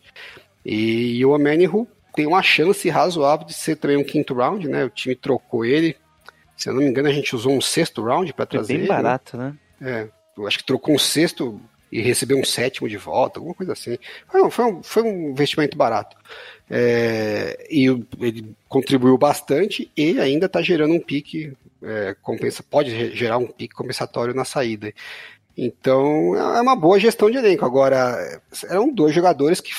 E, e o Amenihu tem uma chance razoável de ser também um quinto round, né? O time trocou ele. Se eu não me engano, a gente usou um sexto round para trazer É bem ele. barato, né? É, eu acho que trocou um sexto e recebeu um sétimo de volta, alguma coisa assim. Foi um, foi um, foi um investimento barato. É, e ele contribuiu bastante e ainda está gerando um pique, é, compensa, pode ge- gerar um pique compensatório na saída. Então é uma boa gestão de elenco. Agora, eram dois jogadores que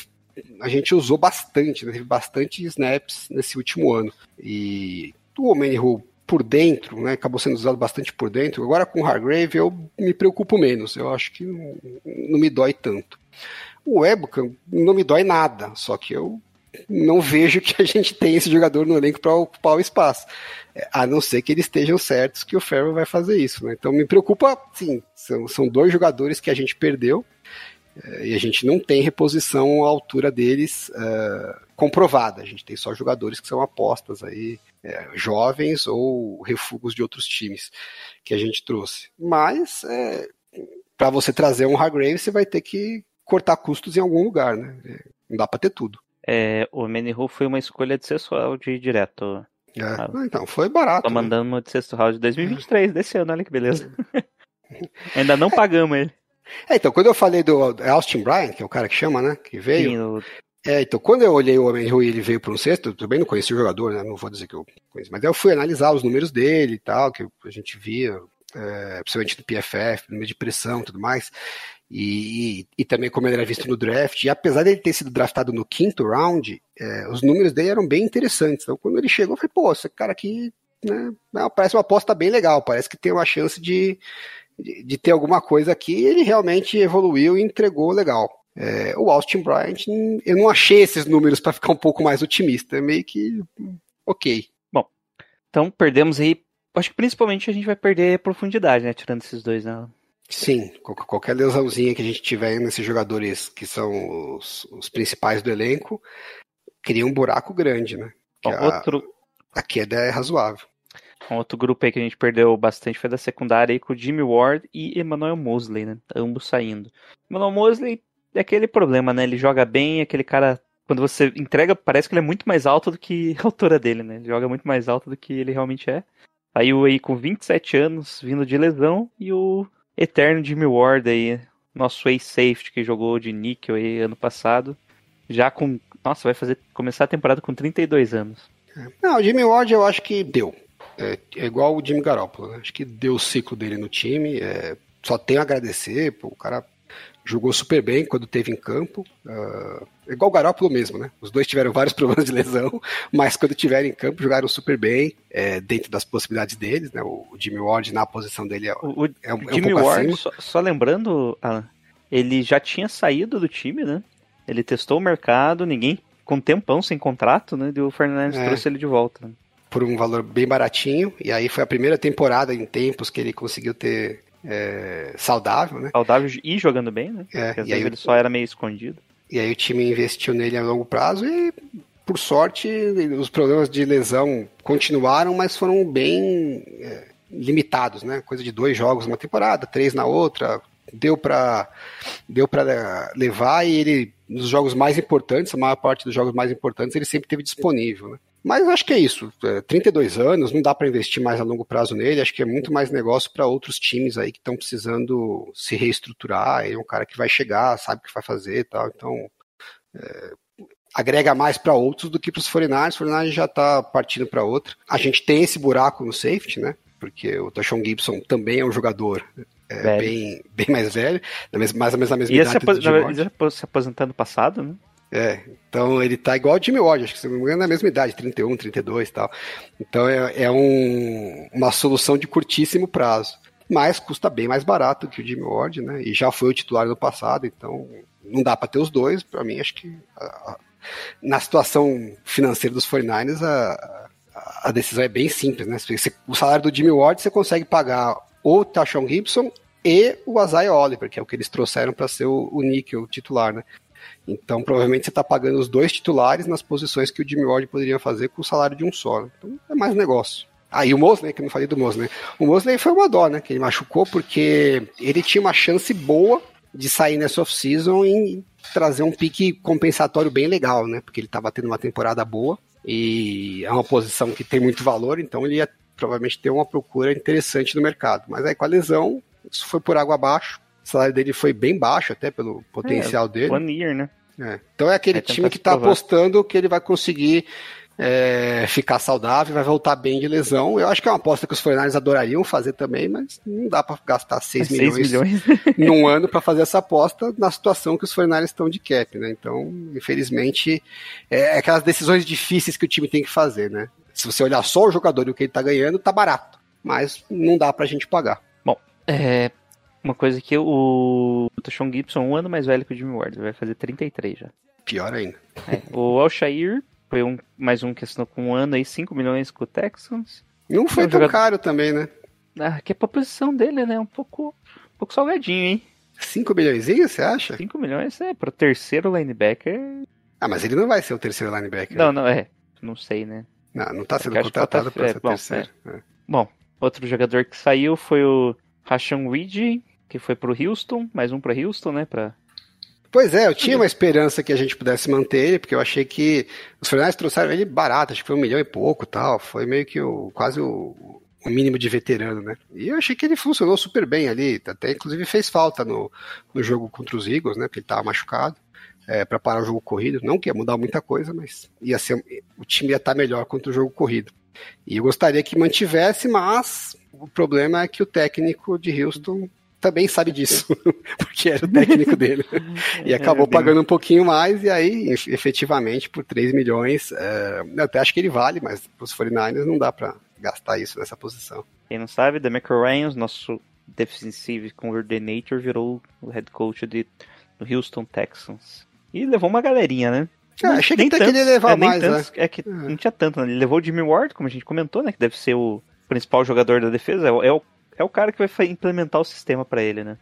a gente usou bastante, né? teve bastante snaps nesse último ano. E o Omenihu por dentro, né? Acabou sendo usado bastante por dentro. Agora com o Hargrave eu me preocupo menos. Eu acho que não, não me dói tanto. O Ebuka não me dói nada, só que eu não vejo que a gente tem esse jogador no elenco para ocupar o espaço. É, A não ser que eles estejam certos que o Ferro vai fazer isso. Né? Então me preocupa, sim, são, são dois jogadores que a gente perdeu é, e a gente não tem reposição à altura deles é, comprovada. A gente tem só jogadores que são apostas aí, é, jovens ou refugos de outros times que a gente trouxe. Mas para você trazer um Hargrave, você vai ter que cortar custos em algum lugar, né? É, Não dá para ter tudo. É, o Manihu foi uma escolha de sexto round direto. É. Ah. Então, foi barato. Tô né? mandando uma de sexto round de 2023, desse ano, olha que beleza. *laughs* Ainda não pagamos ele. É, então, quando eu falei do é Austin Bryan, que é o cara que chama, né? Que veio. Sim, É, então, quando eu olhei o Homem Rui ele veio para um sexto, eu também não conheci o jogador, né? Não vou dizer que eu conheço, mas eu fui analisar os números dele e tal, que a gente via, é, principalmente do PFF, número de pressão e tudo mais, e, e, e também como ele era visto no draft. E apesar dele ter sido draftado no quinto round, é, os números dele eram bem interessantes. Então, quando ele chegou, eu falei, pô, esse cara aqui, né? não, Parece uma aposta bem legal, parece que tem uma chance de, de, de ter alguma coisa aqui. E ele realmente evoluiu e entregou legal. É, o Austin Bryant, eu não achei esses números para ficar um pouco mais otimista. É meio que ok. Então perdemos aí. Acho que principalmente a gente vai perder profundidade, né? Tirando esses dois, né? Sim, qual- qualquer lesãozinha que a gente tiver nesses jogadores que são os, os principais do elenco, cria um buraco grande, né? Bom, a, outro, a queda é razoável. um outro grupo aí que a gente perdeu bastante foi da secundária aí com o Jimmy Ward e Emmanuel Mosley, né? Ambos saindo. Emmanuel Mosley é aquele problema, né? Ele joga bem, aquele cara. Quando você entrega, parece que ele é muito mais alto do que a altura dele, né? Ele joga muito mais alto do que ele realmente é. Saiu aí com 27 anos, vindo de lesão, e o eterno Jimmy Ward aí, nosso ex-safety que jogou de níquel aí ano passado, já com. Nossa, vai fazer começar a temporada com 32 anos. Não, o Jimmy Ward eu acho que deu. É, é igual o Jimmy Garoppolo, né? Acho que deu o ciclo dele no time. é, só tenho a agradecer, pô, o cara jogou super bem quando teve em campo. é igual o Garoppolo mesmo, né? Os dois tiveram *laughs* vários problemas de lesão, mas quando tiveram em campo jogaram super bem, é, dentro das possibilidades deles, né? O, Jimmy Ward na posição dele é, O, o é um, é um Jimmy pouco Ward, só, só lembrando, Alan, ele já tinha saído do time, né? Ele testou o mercado, ninguém com um tempão sem contrato, né? E o Fernandes É. trouxe ele de volta. né? por um valor bem baratinho. E aí foi a primeira temporada em tempos que ele conseguiu ter é, saudável, né? Saudável e jogando bem, né? É, Porque às e vezes ele só era meio escondido. E aí o time investiu nele a longo prazo e, por sorte, os problemas de lesão continuaram, mas foram bem é, limitados, né? Coisa de dois jogos numa temporada, três na outra. Deu para deu levar e ele nos jogos mais importantes, a maior parte dos jogos mais importantes, ele sempre teve disponível, né? Mas eu acho que é isso. É, 32 anos, não dá para investir mais a longo prazo nele. Acho que é muito mais negócio para outros times aí que estão precisando se reestruturar. Ele é um cara que vai chegar, sabe o que vai fazer e tal. Então, é, agrega mais para outros do que para os 49ers. Os 49ers já está partindo para outra. A gente tem esse buraco no safety, né? Porque o Tashon Gibson também é um jogador é, bem, bem mais velho, mais ou menos na mesma Ia idade Ward. ia se aposentar no passado, né? É, então ele tá igual o Jimmy Ward, acho que se não me engano é na mesma idade, 31, 32 e tal. Então é, é um, uma solução de curtíssimo prazo. Mas custa bem mais barato que o Jimmy Ward, né? E já foi o titular no passado, então não dá para ter os dois. Para mim, acho que a- a- na situação financeira dos 49ers, a, a- decisão é bem simples, né? Você- o salário do Jimmy Ward você consegue pagar ou Tashon Gibson e o Isaiah Oliver, que é o que eles trouxeram para ser o, o titular, né? Então, provavelmente você está pagando os dois titulares nas posições que o Jimmy Ward poderia fazer com o salário de um só. né? Então, é mais negócio. Ah, o Mosley, que eu não falei do Mosley. O Mosley foi uma dó, né? Que ele machucou porque ele tinha uma chance boa de sair nessa off-season e trazer um pique compensatório bem legal, né? Porque ele estava tendo uma temporada boa e é uma posição que tem muito valor, então ele ia provavelmente ter uma procura interessante no mercado. Mas aí com a lesão, isso foi por água abaixo. O salário dele foi bem baixo até pelo potencial dele. One year, né? É. Então é aquele tentar time que está apostando que ele vai conseguir é, ficar saudável, vai voltar bem de lesão. Eu acho que é uma aposta que os Fornares adorariam fazer também, mas não dá para gastar 6 6 milhões, milhões. *laughs* num ano para fazer essa aposta na situação que os Fornares estão de cap, né? Então, infelizmente, é aquelas decisões difíceis que o time tem que fazer, né? Se você olhar só o jogador e o que ele tá ganhando, tá barato, mas não dá pra gente pagar. É, uma coisa que o, Sean Gibson, um ano mais velho que o Jimmy Ward, vai fazer 33 já. Pior ainda. É, o Alshair foi um, mais um que assinou com um ano aí, 5 milhões com o Texans. Não foi É um tão jogador- caro também, né? Ah, que é pra posição dele, né? Um pouco, um pouco salgadinho, hein? 5 milhões, você acha? 5 milhões é pro terceiro linebacker. Ah, mas ele não vai ser o terceiro linebacker. Não, não, é. Não sei, né? Não, não tá sendo que contratado falta- para é, ser bom, terceiro. É. Bom, outro jogador que saiu foi o Rashan Reed, que foi pro Houston, mais um pra Houston, né? Pra... Pois é, eu tinha uma esperança que a gente pudesse manter ele, porque eu achei que os Fernandes trouxeram ele barato, acho que foi um milhão e pouco tal. Foi meio que o, quase o, o mínimo de veterano, né? E eu achei que ele funcionou super bem ali, até inclusive fez falta no, no jogo contra os Eagles, né? Porque ele tava machucado. É, para parar o jogo corrido, não que ia mudar muita coisa, mas ia ser, o time ia estar melhor contra o jogo corrido. E eu gostaria que mantivesse, mas o problema é que o técnico de Houston também sabe disso, *laughs* porque era o *laughs* técnico dele. E acabou É, bem- pagando um pouquinho mais, e aí, ef- efetivamente, por 3 milhões, é, eu até acho que ele vale, mas para os 49ers não dá para gastar isso nessa posição. Quem não sabe, Demeco Ryans, nosso defensive coordinator, virou o head coach de, do Houston Texans. E levou uma galerinha, né? É, achei que Nem até que tantos, ele ia levar é, mais, né? É que não tinha tanto, né? Ele levou o Jimmy Ward, como a gente comentou, né? Que deve ser o principal jogador da defesa. É, o- é o, é cara que vai implementar o sistema pra ele, né?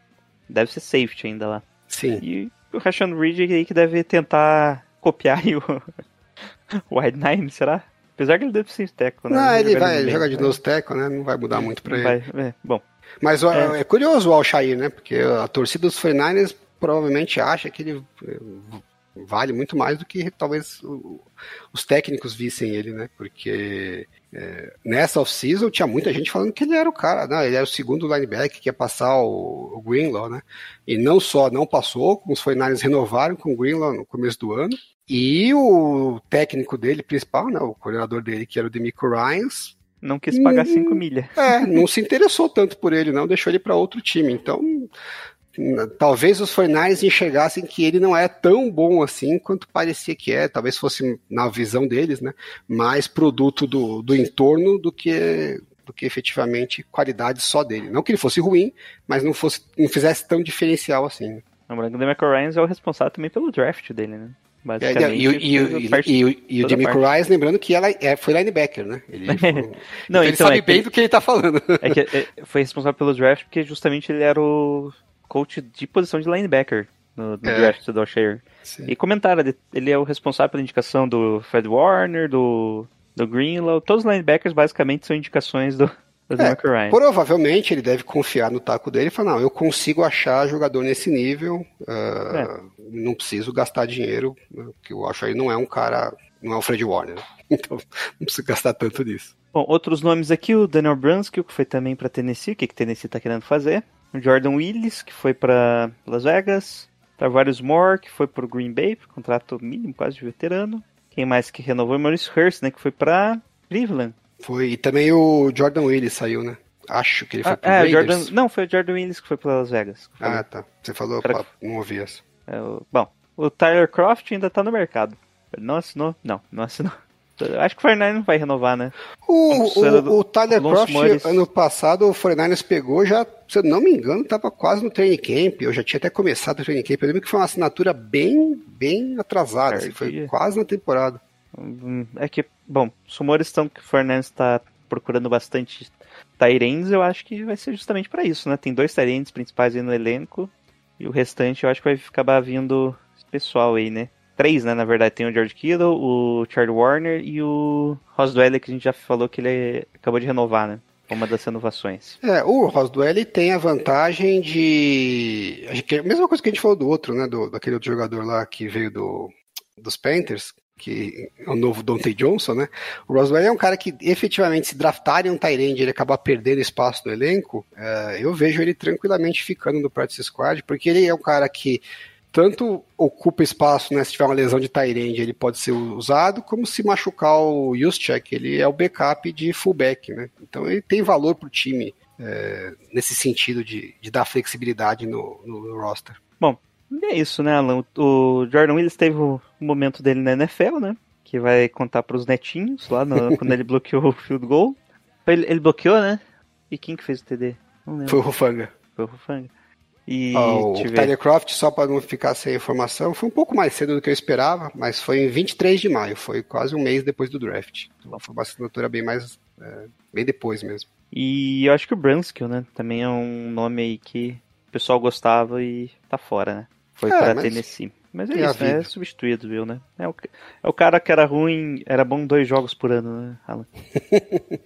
Deve ser safety ainda lá. Sim. E o Rashan Reed aí que deve tentar copiar aí o, *laughs* o Wide Nine, será? Apesar que ele deve ser teco, né? Não, ele Jogar vai jogar de novo teco, né? Não vai mudar muito para ele. Vai- é, bom, Mas É. é. curioso o Alshair, né? Porque a torcida dos 49ers provavelmente acha que ele vale muito mais do que talvez o- os técnicos vissem ele, né? Porque eh, nessa off-season tinha muita gente falando que ele era o cara, não, ele era o segundo linebacker que ia passar o, o Greenlaw, né? E não só não passou, como os 49ers renovaram com o Greenlaw no começo do ano. E o técnico dele, principal, né, o coordenador dele, que era o Demico Ryans, não quis pagar Hum. 5 milha. é, não se interessou tanto por ele, não, deixou ele para outro time. Então, talvez os Fornais enxergassem que ele não é tão bom assim quanto parecia que é. Talvez fosse, na visão deles, né, mais produto do, do entorno do que do que efetivamente qualidade só dele. Não que ele fosse ruim, mas não fosse não fizesse tão diferencial assim. né? Lembrando que o Demeco Ryans é o responsável também pelo draft dele, né? É, Basicamente. e, o- e, o- fez a e, parte- e, o- e o toda Jimmy parte. Rice, lembrando que ela é, foi linebacker, né? Ele, *laughs* então Não, ele então, sabe é bem ele- do que ele tá falando. É que é, foi responsável pelo draft porque justamente ele era o coach de posição de linebacker no, no É. draft do Alshair. Sim. E comentaram, ele- é o responsável pela indicação do Fred Warner, do, do Greenlaw. Todos os linebackers basicamente são indicações do, É. Provavelmente ele deve confiar no taco dele e falar, não, eu consigo achar jogador nesse nível, ah, não preciso gastar dinheiro, que eu acho aí não é um cara, não é o Fred Warner, né? *laughs* então não preciso gastar tanto nisso. Bom, outros nomes aqui, o Daniel Brunskill, que foi também para Tennessee, o que, que Tennessee tá querendo fazer. O Jordan Willis, que foi para Las Vegas. Tavares Moore, que foi pro Green Bay, contrato mínimo, quase de veterano. Quem mais que renovou? O Maurice Hurst, né, que foi para Cleveland. Foi, e também o Jordan Willis saiu, né? Acho que ele foi Ah, pro é, o. Jordan, não, foi o Jordan Willis que foi para Las Vegas. Ah, tá. Você falou, pá, não ouvi essa. É, o- bom, o Tyler Croft ainda tá no mercado. Ele não assinou? Não, não assinou. Acho que o Fortnite não vai renovar, né? O, o, o Tyler Croft, ano passado, o 49ers pegou já, se eu não me engano, estava quase no training camp. Eu já tinha até começado o training camp. Eu lembro que foi uma assinatura bem, bem atrasada. assim, foi quase na temporada. Hum, É que, bom, os rumores estão que o Fernandes está procurando bastante. Tyrands, eu acho que vai ser justamente pra isso, né? Tem dois Tyrands principais aí no elenco. E o restante eu acho que vai acabar vindo pessoal aí, né? Três, né? Na verdade, tem o George Kittle, o Charlie Warner e o Ross Dwelly, que a gente já falou que ele acabou de renovar, né? Uma das renovações. É, o Roswell tem a vantagem de. é A mesma coisa que a gente falou do outro, né? Do, daquele outro jogador lá que veio do, dos Panthers, que é o novo Dante Johnson, né? O Roswell é um cara que efetivamente, se draftarem um Tyrande ele acabar perdendo espaço no elenco, é, eu vejo ele tranquilamente ficando no practice squad, porque ele é um cara que tanto ocupa espaço, né? Se tiver uma lesão de Tyrande, ele pode ser usado, como se machucar o Juszczyk, ele é o backup de fullback, né? Então ele tem valor pro time é, nesse sentido de, de dar flexibilidade no, no roster. Bom, é isso, né, Alan? O Jordan Willis teve o momento dele na NFL, né? Que vai contar pros netinhos lá no- *laughs* quando ele bloqueou o field goal. Ele, ele bloqueou, né? E quem que fez o TD? Não lembro. Foi o Rufanga. Foi o Rufanga. E Ah, o. Tyler Croft, só para não ficar sem informação, foi um pouco mais cedo do que eu esperava, mas foi em 23 de maio, foi quase um mês depois do draft. Então foi uma assinatura bem mais. é, bem depois mesmo. E eu acho que o Brunskill, né? Também é um nome aí que o pessoal gostava e tá fora, né? Foi É, pra mas Tennessee. Mas é a isso, né? É substituído, viu, né? É o, é o cara que era ruim, era bom dois jogos por ano, né, Alan? *laughs*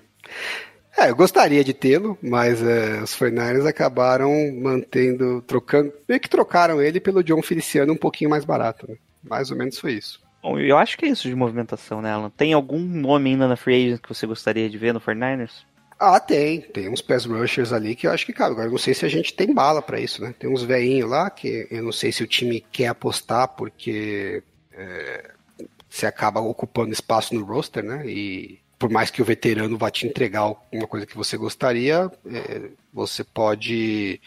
É, eu gostaria de tê-lo, mas é, os 49ers acabaram mantendo, trocando, meio que trocaram ele pelo John Feliciano um pouquinho mais barato, né? Mais ou menos foi isso. Bom, eu acho que é isso de movimentação, né, Alan? Tem algum nome ainda na Free Agent que você gostaria de ver no 49ers? Ah, tem. Tem uns pass rushers ali que eu acho que cabe. Agora, eu não sei se a gente tem bala pra isso, né? Tem uns veinhos lá que eu não sei se o time quer apostar porque é, você acaba ocupando espaço no roster, né? E por mais que o veterano vá te entregar alguma coisa que você gostaria, é, você pode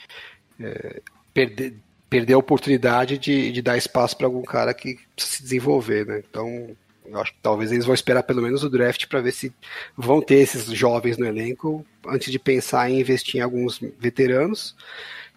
é, perder, perder a oportunidade de, de dar espaço para algum cara que precisa se desenvolver, né? Então, eu acho que talvez eles vão esperar pelo menos o draft para ver se vão ter esses jovens no elenco antes de pensar em investir em alguns veteranos.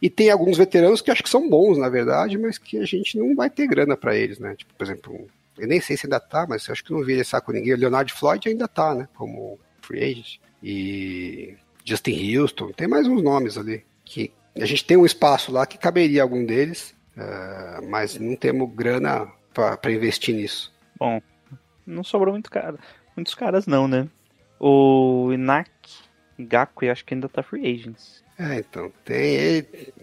E tem alguns veteranos que acho que são bons, na verdade, mas que a gente não vai ter grana para eles, né? Tipo, por exemplo, eu nem sei se ainda tá, mas eu acho que não vi ele saco com ninguém. O Leonard Floyd ainda tá, né? Como free agent. E Justin Houston, tem mais uns nomes ali que a gente tem um espaço lá que caberia algum deles, eh, mas não temos grana para investir nisso. Bom, não sobrou muito cara, muitos caras não, né? O Inak Gaku, eu acho que ainda tá Free Agents. É, então, tem ele,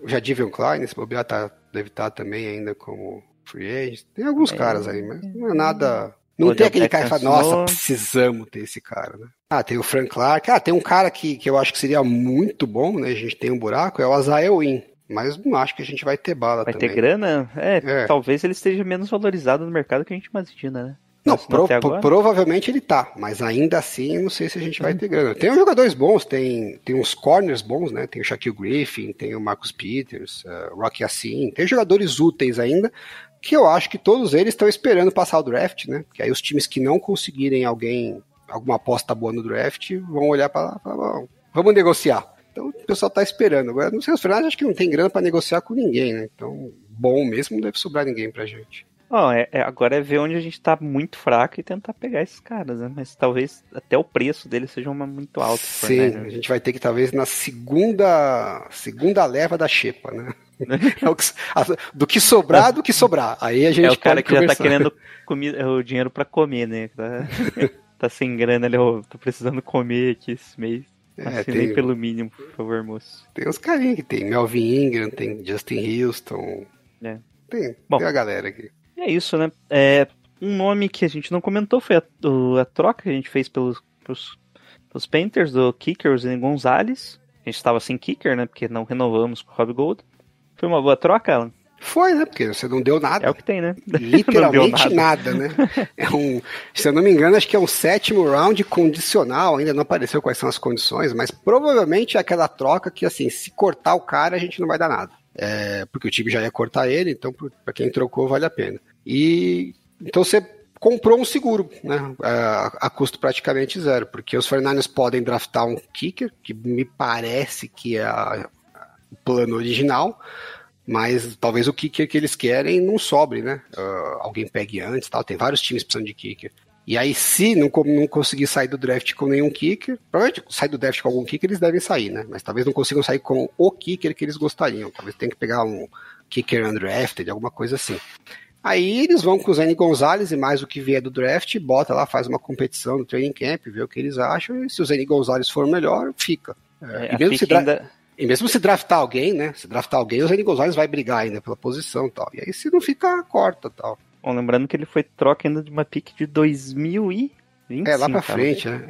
o Jadivion Klein, esse bobear tá, deve estar também ainda como free agent. Tem alguns É. caras aí, mas não é nada... Não tem aquele cara que fala, nossa, precisamos ter esse cara, né? Ah, tem o Frank Clark. Ah, tem um cara que, que eu acho que seria muito bom, né? A gente tem um buraco, é o Azael Win. Mas não acho que a gente vai ter bala Vai também. ter grana? É, É. talvez ele esteja menos valorizado no mercado que a gente imagina, né? Não, pro- pro- provavelmente ele tá, mas ainda assim eu não sei se a gente vai ter grana. Tem uns jogadores bons, tem, tem uns corners bons, né? Tem o Shaquille Griffin, tem o Marcus Peters, uh, Rocky Assim, tem jogadores úteis ainda, que eu acho que todos eles estão esperando passar o draft, né? Que aí os times que não conseguirem alguém, alguma aposta boa no draft, vão olhar para lá e falar, "Bom, vamos negociar. Então o pessoal tá esperando. Agora, não sei, os Fernandes acho que não tem grana para negociar com ninguém, né? Então, bom mesmo não deve sobrar ninguém pra gente. Ó, é- é- agora é ver onde a gente tá muito fraco e tentar pegar esses caras, né? Mas talvez até o preço deles seja uma muito alto. Sim, 49ers. a gente vai ter que talvez na segunda segunda leva da xepa, né? *laughs* É que- a- do que sobrar, do que sobrar. Aí a gente É o cara que já tá querendo comi- o dinheiro pra comer, né? Tá, *laughs* tá sem grana ali, ó, tô precisando comer aqui esse mês. É, tem, pelo mínimo, por favor, moço. tem uns carinhos que tem. Melvin Ingram, tem Justin Houston. É. Tem, Bom. tem a galera aqui. E é isso, né? É, um nome que a gente não comentou foi a, a troca que a gente fez pelos, pelos, pelos Panthers, do Kicker, o Zane Gonzalez. A gente estava sem Kicker, né? Porque não renovamos com o Rob Gold. Foi uma boa troca, Alan? Foi, né? Porque você não deu nada. É o que tem, né? *laughs* Literalmente deu nada. né? É um, se eu não me engano, acho que é um sétimo round condicional. Ainda não apareceu quais são as condições, mas provavelmente é aquela troca que, assim, se cortar o cara, a gente não vai dar nada. É, porque o time já ia cortar ele, então para quem trocou vale a pena. E então você comprou um seguro, né? A, a custo praticamente zero, porque os 49ers podem draftar um kicker, que me parece que é a- plano original, mas talvez o kicker que eles querem não sobre, né? Ah, alguém pegue antes, tal. Tem vários times precisando de kicker. E aí, se não, não conseguir sair do draft com nenhum kicker, provavelmente sair do draft com algum kicker eles devem sair, né? Mas talvez não consigam sair com o kicker que eles gostariam. Talvez tenha que pegar um kicker undrafted, alguma coisa assim. Aí eles vão com o Zane Gonzalez e mais o que vier do draft, bota lá, faz uma competição no training camp, vê o que eles acham, e se o Zane Gonzalez for o melhor, fica. É, e, a mesmo se ainda- e mesmo se draftar alguém, né? Se draftar alguém, o Zane Gonzalez vai brigar ainda pela posição e tal. E aí se não fica, corta tal. Bom, lembrando que ele foi troca ainda de uma pick de 2025. É, lá pra tá? frente, né?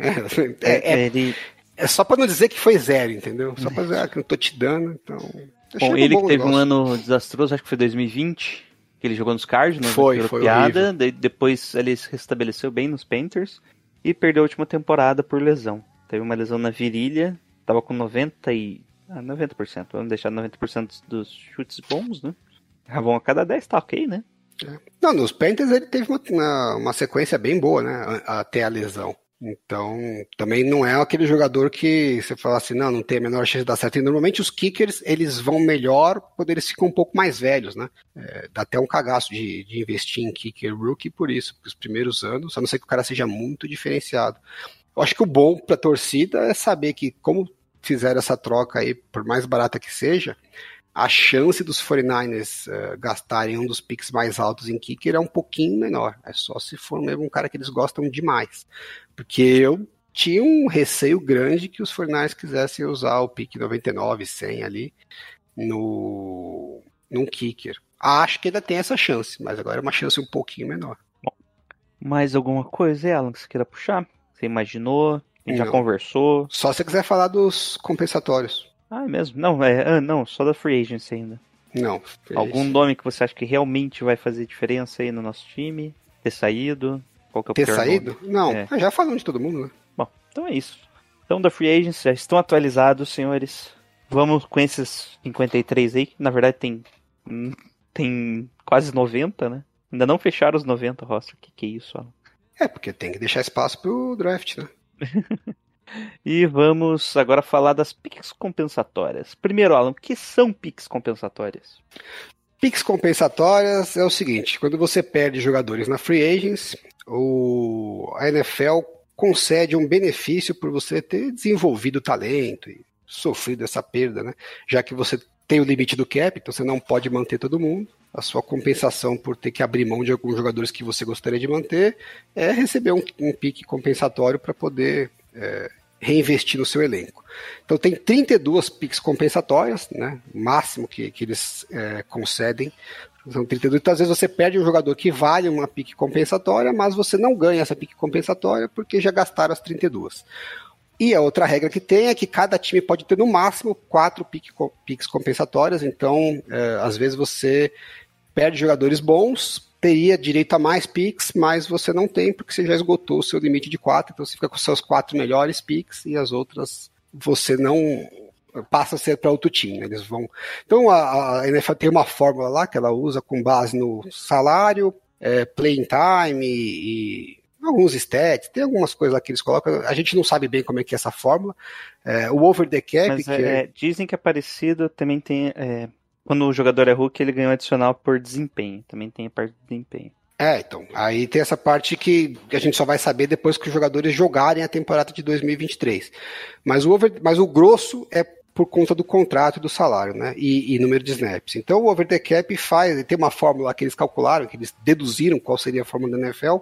É, É, é- ele, é só pra não dizer que foi zero, entendeu? Só pra dizer ah, que eu não tô te dando, então. bom, ele bom que o teve um negócio. ano desastroso, acho que foi 2020, que ele jogou nos Cardinals, Foi, né, foi piada, horrível. daí depois ele se restabeleceu bem nos Panthers e perdeu a última temporada por lesão. Teve uma lesão na virilha, tava com 90 e... Ah, 90%, vamos deixar 90% dos chutes bons, né? Ravon a cada 10 tá ok, né? Não, nos Panthers ele teve uma, uma, sequência bem boa, né? a- Até a lesão. Então, também não é aquele jogador que você fala assim, não, não tem a menor chance de dar certo. E normalmente os kickers, eles vão melhor quando eles ficam um pouco mais velhos, né? É, dá até um cagaço de, de investir em kicker rookie por isso, porque os primeiros anos, a não ser que o cara seja muito diferenciado. Eu acho que o bom pra torcida é saber que, como fizeram essa troca aí, por mais barata que seja, a chance dos 49ers eh, gastarem um dos picks mais altos em kicker é um pouquinho menor. É só se for mesmo um cara que eles gostam demais. Porque eu tinha um receio grande que os 49ers quisessem usar o pick 99, 100 ali no num kicker. Acho que ainda tem essa chance, mas agora é uma chance um pouquinho menor. Mais alguma coisa, Alan, que você queira puxar? Você imaginou? A gente já conversou? Só se você quiser falar dos compensatórios. Ah, é mesmo? Não, é, ah, não, só da Free Agency ainda. Não. Algum nome que você acha que realmente vai fazer diferença aí no nosso time? Ter saído? Qual que é o ter saído? nome? Não, É. já falamos de todo mundo, né? Bom, então é isso. Então da Free Agency já estão atualizados, senhores. Vamos com esses 53 aí, que na verdade tem, hum, tem quase 90, né? Ainda não fecharam os 90, Roça. Que que é isso, Alan? É, porque tem que deixar espaço pro draft, né? *laughs* E vamos agora falar das picks compensatórias. Primeiro, Alan, o que são picks compensatórias? Picks compensatórias é o seguinte: quando você perde jogadores na free agents, o, a NFL concede um benefício por você ter desenvolvido talento e sofrido essa perda, né? Já que você tem o limite do cap, então você não pode manter todo mundo. A sua compensação por ter que abrir mão de alguns jogadores que você gostaria de manter é receber um, um pique compensatório para poder é, reinvestir no seu elenco. Então tem 32 picks compensatórias, né? Máximo que, que eles é, concedem. São 32. Então, às vezes você perde um jogador que vale uma pique compensatória, mas você não ganha essa pique compensatória porque já gastaram as 32. E a outra regra que tem é que cada time pode ter no máximo quatro picks compensatórias. Então, é, às vezes você perde jogadores bons, teria direito a mais picks, mas você não tem porque você já esgotou o seu limite de quatro. Então você fica com seus quatro melhores picks e as outras você não passa a ser para outro time. Eles vão. Então a, a, NFL tem uma fórmula lá que ela usa com base no salário, é, playing time e alguns stats, tem algumas coisas lá que eles colocam. A gente não sabe bem como é que é essa fórmula. É, o over the cap. Mas, que é, dizem que é parecido, também tem. é, quando o jogador é Hulk, ele ganha um adicional por desempenho. Também tem a parte do desempenho. É, então, aí tem essa parte que a gente só vai saber depois que os jogadores jogarem a temporada de 2023. Mas o, over, mas o grosso é por conta do contrato e do salário, né? E, e, número de snaps. Então o over the cap faz, tem uma fórmula que eles calcularam, que eles deduziram qual seria a fórmula da NFL.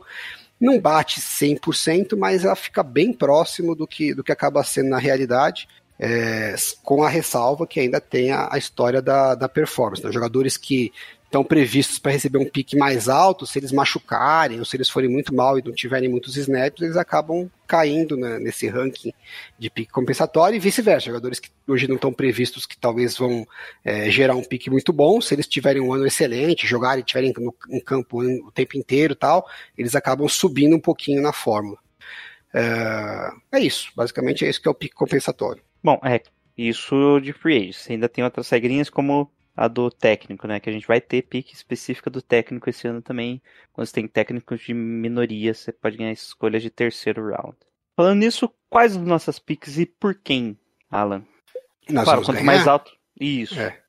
Não bate 100%, mas ela fica bem próximo do que, do que acaba sendo na realidade. É, com a ressalva que ainda tem a, a história da, da performance. Né? Jogadores que estão previstos para receber um pique mais alto, se eles machucarem ou se eles forem muito mal e não tiverem muitos snaps, eles acabam caindo né, nesse ranking de pique compensatório e vice-versa. Jogadores que hoje não estão previstos que talvez vão é, gerar um pique muito bom, se eles tiverem um ano excelente, jogarem, tiverem no, campo o tempo inteiro tal, eles acabam subindo um pouquinho na fórmula. É, é isso, basicamente é isso que é o pique compensatório. Bom, é isso de free agents. Ainda tem outras regrinhas como a do técnico, né? Que a gente vai ter pique específica do técnico esse ano também. Quando você tem técnicos de minoria, você pode ganhar escolhas de terceiro round. Falando nisso, quais as nossas piques e por quem, Alan? Nós claro, quanto ganhar. mais alto. Isso. É.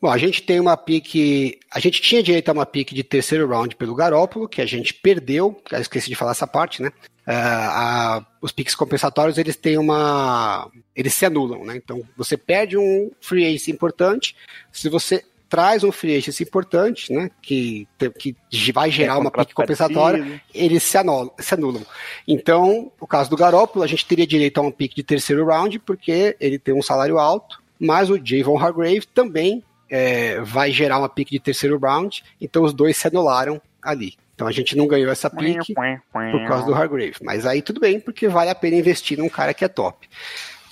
Bom, a gente tem uma pique. A gente tinha direito a uma pique de terceiro round pelo Garópolo, que a gente perdeu. Eu esqueci de falar essa parte, né? Uh, a, os piques compensatórios eles têm uma. Eles se anulam, né? Então você perde um free ace importante. Se você traz um free ace importante, né? Que, que vai gerar é uma pique compensatória, eles se anulam, se anulam. Então, no caso do Garópolo, a gente teria direito a um pique de terceiro round, porque ele tem um salário alto, mas o Javon Hargrave também é, vai gerar uma pique de terceiro round, então os dois se anularam ali. Então a gente não ganhou essa pique por causa do Hargrave. Mas aí tudo bem, porque vale a pena investir num cara que é top.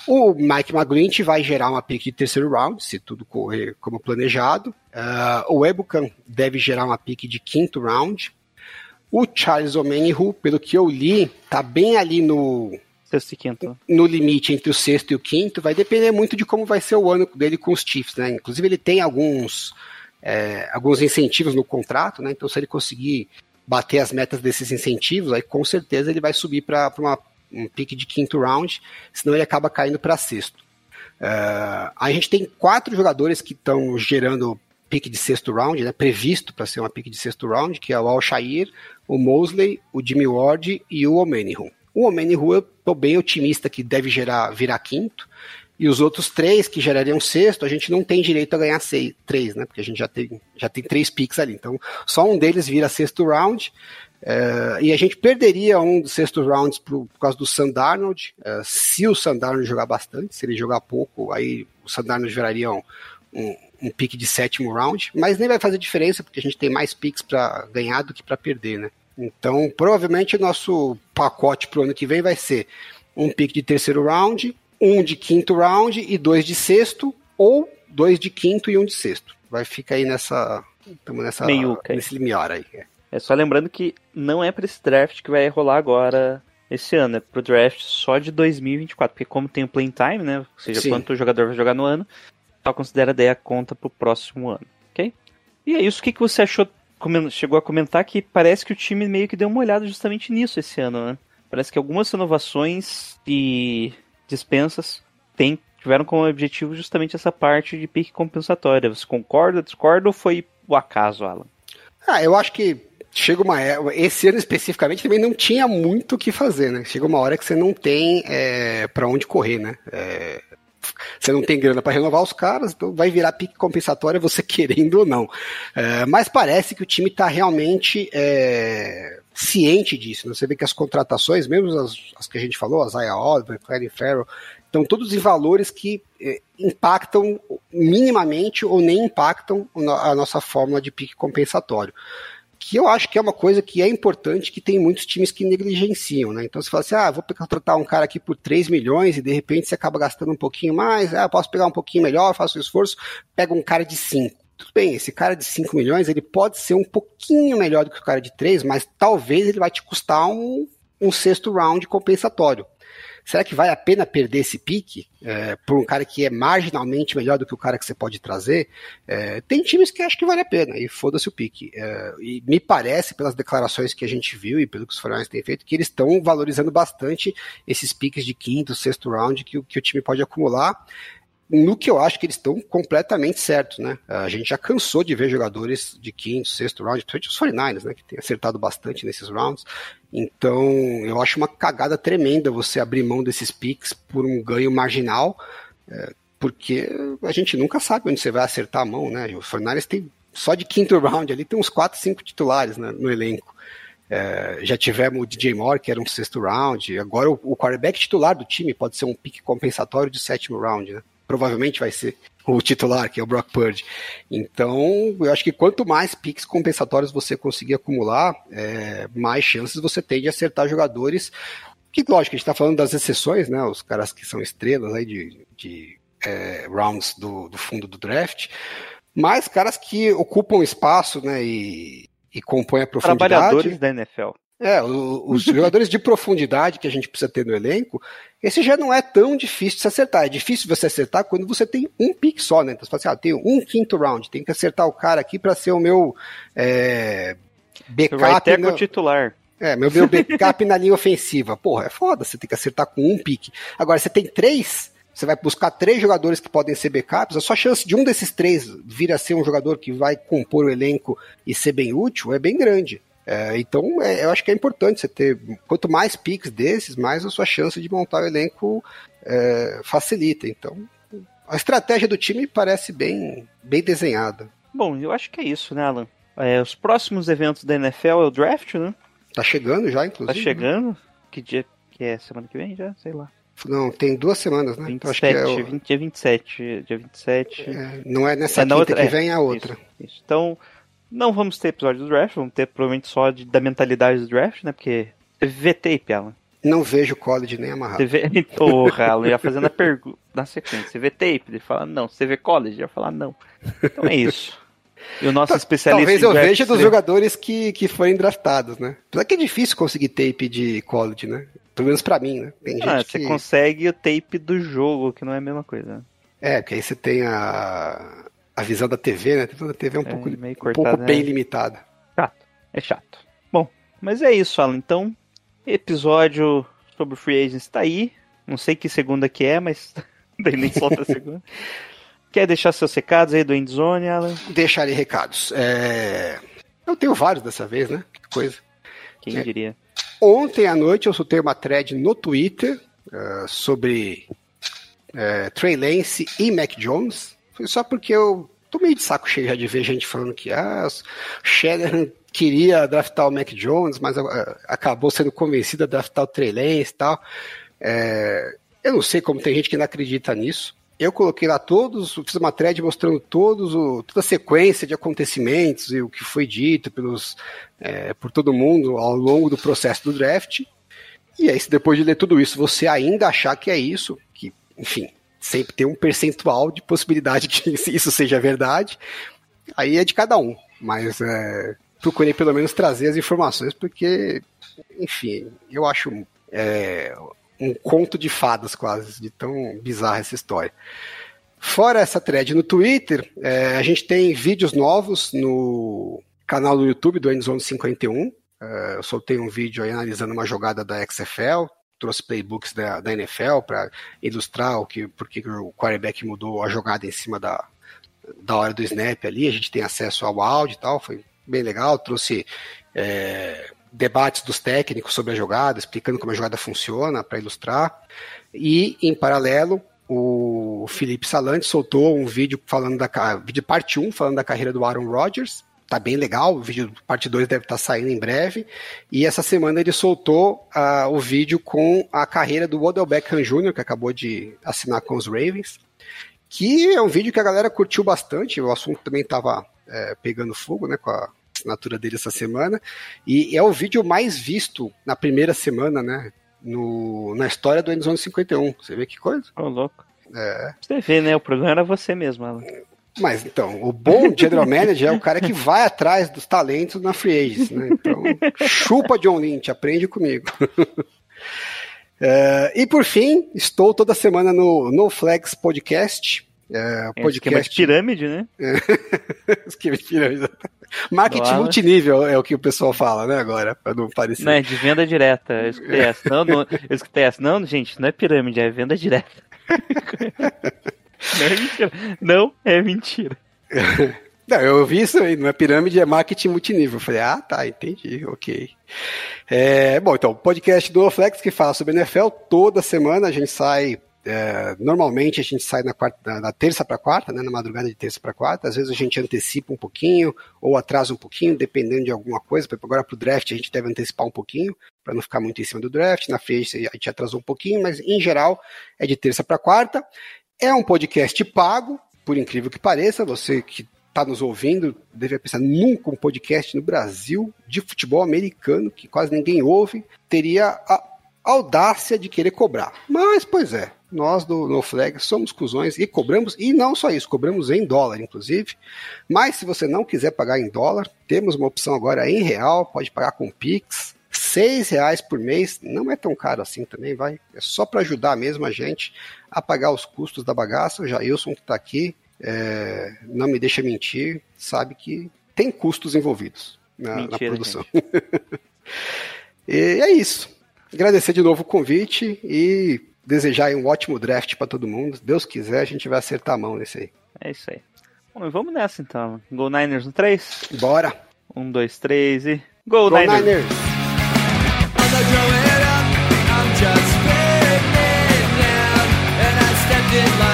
O Mike McGlinch vai gerar uma pique de terceiro round, se tudo correr como planejado. Uh, o Ebukan deve gerar uma pique de quinto round. O Charles Omenihu, pelo que eu li, tá bem ali no Sexto e quinto. No limite entre o sexto e o quinto, vai depender muito de como vai ser o ano dele com os Chiefs, né? Inclusive ele tem alguns, é, alguns incentivos no contrato, né? Então se ele conseguir bater as metas desses incentivos, aí com certeza ele vai subir para um pique de quinto round, senão ele acaba caindo para sexto. Uh, a gente tem quatro jogadores que estão gerando pique de sexto round, né, previsto para ser uma pique de sexto round, que é o Al-Shair, o Mosley, o Jimmy Ward e o Omenihu. O Rua, eu tô bem otimista que deve gerar, virar quinto. E os outros três que gerariam sexto, a gente não tem direito a ganhar seis, três, né? Porque a gente já tem, já tem três picks ali. Então, só um deles vira sexto round. Uh, e a gente perderia um dos sextos rounds por, por causa do Sandarnold. Uh, se o Sandarnold jogar bastante, se ele jogar pouco, aí o Sandarnold viraria um, um, um pique de sétimo round. Mas nem vai fazer diferença, porque a gente tem mais picks para ganhar do que para perder, né? Então, provavelmente o nosso pacote para o ano que vem vai ser um pick de terceiro round, um de quinto round e dois de sexto, ou dois de quinto e um de sexto. Vai ficar aí nessa. Estamos nessa. Meiuca. Nesse limiar aí. É só lembrando que não é para esse draft que vai rolar agora esse ano, é pro draft só de 2024, porque como tem o playing time, né? Ou seja, Sim. quanto o jogador vai jogar no ano, só considera daí a conta pro próximo ano, ok? E é isso, o que, que você achou chegou a comentar que parece que o time meio que deu uma olhada justamente nisso esse ano, né? Parece que algumas renovações e dispensas tem, tiveram como objetivo justamente essa parte de pique compensatória. Você concorda, discorda ou foi o acaso, Alan? Ah, eu acho que chega uma esse ano especificamente também não tinha muito o que fazer, né? Chega uma hora que você não tem é, para onde correr, né? É, você não tem grana para renovar os caras, então vai virar pique compensatória você *laughs* querendo ou não. É, mas parece que o time está realmente é, ciente disso. Né? Você vê que as contratações, mesmo as, as que a gente falou, as Aya Oliver, Clary Farrell, estão todos em valores que é, impactam minimamente ou nem impactam a nossa fórmula de pique compensatório que eu acho que é uma coisa que é importante, que tem muitos times que negligenciam, né? Então você fala assim, ah, vou contratar um cara aqui por 3 milhões e de repente você acaba gastando um pouquinho mais, ah, posso pegar um pouquinho melhor, faço o esforço, pega um cara de 5. Tudo bem, esse cara de 5 milhões, ele pode ser um pouquinho melhor do que o cara de 3, mas talvez ele vai te custar um, um sexto round compensatório. Será que vale a pena perder esse pique é, por um cara que é marginalmente melhor do que o cara que você pode trazer? É, tem times que acham que vale a pena e foda-se o pique. É, e me parece, pelas declarações que a gente viu e pelo que os Foreigners têm feito, que eles estão valorizando bastante esses piques de quinto, sexto round que, que o time pode acumular no que eu acho que eles estão completamente certos, né? A gente já cansou de ver jogadores de quinto, sexto round, principalmente os 49ers, né? Que tem acertado bastante nesses rounds. Então, eu acho uma cagada tremenda você abrir mão desses picks por um ganho marginal, é, porque a gente nunca sabe onde você vai acertar a mão, né? Os 49ers tem só de quinto round ali, tem uns 4, 5 titulares né, no elenco. É, já tivemos o DJ Moore, que era um sexto round. Agora o, o quarterback titular do time pode ser um pique compensatório de sétimo round, né? Provavelmente vai ser o titular, que é o Brock Purdy. Então, eu acho que quanto mais picks compensatórios você conseguir acumular, é, mais chances você tem de acertar jogadores. Que, lógico, a gente está falando das exceções, né? Os caras que são estrelas aí de, de é, rounds do, do, fundo do draft. Mas caras que ocupam espaço, né? E, e compõem a profundidade. Trabalhadores da NFL. É, os *laughs* jogadores de profundidade que a gente precisa ter no elenco, esse já não é tão difícil de se acertar. É difícil você acertar quando você tem um pick só, né? Então você fala assim, ah, tenho um quinto round, tem que acertar o cara aqui para ser o meu é, backup. no... titular. É, meu, meu backup na linha ofensiva. *laughs* Porra, é foda, você tem que acertar com um pique. Agora, você tem três, você vai buscar três jogadores que podem ser backups, a sua chance de um desses três vir a ser um jogador que vai compor o elenco e ser bem útil é bem grande. É, então, é, eu acho que é importante você ter. Quanto mais picks desses, mais a sua chance de montar o elenco é, facilita. Então, a estratégia do time parece bem, bem desenhada. Bom, eu acho que é isso, né, Alan? É, os próximos eventos da NFL é o draft, né? Tá chegando já, Tá inclusive. chegando. Que dia que é? Semana que vem já? Sei lá. Não, tem duas semanas, né? Então, acho que 27, é o- 20, dia 27. Dia 27. é, não é nessa É quinta outra- que é, vem a outra. Isso, isso. Então, não vamos ter episódio do draft, vamos ter provavelmente só de, da mentalidade do draft, né? Porque vê tape, Alan. Não vejo college nem amarrado. Você vê. *laughs* Porra, Alan, já fazendo a pergunta na sequência. Você vê tape? Ele fala não. Você vê college? Ele fala não. Então é isso. E o nosso especialista. Talvez eu veja dos seria- jogadores que, que forem draftados, né? Apesar que é difícil conseguir tape de college, né? Pelo menos pra mim, né? Tem gente Ah, você que... consegue o tape do jogo, que não é a mesma coisa. né? É, porque aí você tem a, a visão da TV, né? A visão da TV é um É, pouco, meio um pouco bem né? limitada. Chato. É chato. Bom, mas é isso, Alan. Então, episódio sobre Free Agents tá aí. Não sei que segunda que é, mas *laughs* daí nem solta a segunda. *laughs* Quer deixar seus recados aí do Endzone, Alan? Deixar aí recados. É... Eu tenho vários dessa vez, né? Que coisa. Quem É. diria? Ontem à noite eu soltei uma thread no Twitter eh, sobre eh, Trey Lance e Mac Jones. Foi só porque eu tô meio de saco cheio já de ver gente falando que ah, o queria draftar o Mac Jones, mas eh, acabou sendo convencido a draftar o Trey Lance e tal. Eh, eu não sei como tem gente que não acredita nisso. Eu coloquei lá todos, fiz uma thread mostrando todos o, toda a sequência de acontecimentos e o que foi dito pelos, é, por todo mundo ao longo do processo do draft. E aí, se depois de ler tudo isso, você ainda achar que é isso, que, enfim, sempre tem um percentual de possibilidade *laughs* que isso seja verdade, aí é de cada um. Mas é, procurei pelo menos trazer as informações, porque, enfim, eu acho é, um conto de fadas quase, de tão bizarra essa história. Fora essa thread no Twitter, é, a gente tem vídeos novos no canal do YouTube do Endzone 51. É, eu soltei um vídeo aí analisando uma jogada da XFL, trouxe playbooks da, da NFL para ilustrar o que, porque o quarterback mudou a jogada em cima da, da hora do snap ali. A gente tem acesso ao áudio e tal, foi bem legal. Trouxe é, debates dos técnicos sobre a jogada, explicando como a jogada funciona para ilustrar. E, em paralelo, o Felipe Salante soltou um vídeo falando da vídeo parte 1 falando da carreira do Aaron Rodgers. Tá bem legal, o vídeo parte 2 deve estar saindo em breve. E essa semana ele soltou ah, o vídeo com a carreira do Odell Beckham Jr., que acabou de assinar com os Ravens. Que é um vídeo que a galera curtiu bastante, o assunto também estava pegando fogo, né, com a assinatura dele essa semana. E é o vídeo mais visto na primeira semana, né, no, na história do Endzone 51. Você vê que coisa? Ô, louco. É. Você vê, né? O problema era você mesmo, Alan. Mas então, o bom general manager é o cara que *laughs* vai atrás dos talentos na free agents, né? Então, chupa John Lynch, aprende comigo. É, *laughs* e por fim, estou toda semana no No Flags Podcast. É, É um *laughs* esquema de pirâmide, né? Esquema de pirâmide. Marketing multinível é o que o pessoal fala, né, agora, para não parecer. Não, é de venda direta. Eu escutei essa. Não, não, eu escutei essa. Não, gente, não é pirâmide, é venda direta. Não é mentira. Não é mentira. *laughs* Não, eu vi isso aí, não é pirâmide, é marketing multinível. Eu falei, ah, tá, entendi, ok. É, bom, então, podcast do Oflex que fala sobre NFL, toda semana a gente sai, é, normalmente a gente sai na, quarta, na, terça para quarta, né, na madrugada de terça para quarta, às vezes a gente antecipa um pouquinho, ou atrasa um pouquinho, dependendo de alguma coisa, agora pro draft a gente deve antecipar um pouquinho, para não ficar muito em cima do draft, na agency a gente atrasou um pouquinho, mas em geral é de terça para quarta. É um podcast pago, por incrível que pareça, você que está nos ouvindo deve pensar nunca um podcast no Brasil de futebol americano que quase ninguém ouve teria a audácia de querer cobrar. Mas pois é, nós do No Flag somos cuzões e cobramos e não só isso, cobramos em dólar inclusive. Mas se você não quiser pagar em dólar, temos uma opção agora em real, pode pagar com Pix. Seis reais por mês não é tão caro assim também, vai. É só para ajudar mesmo a gente a pagar os custos da bagaça. O Jailson que está aqui é, não me deixa mentir, sabe que tem custos envolvidos na, na Mentira, produção. *laughs* e é isso. Agradecer de novo o convite e desejar aí um ótimo draft pra todo mundo. Se Deus quiser, a gente vai acertar a mão nesse aí. É isso aí. Bom, vamos nessa então. Go Niners no 3. Bora! 1, 2, 3 e. Go, Go Niners! Niners! I'm not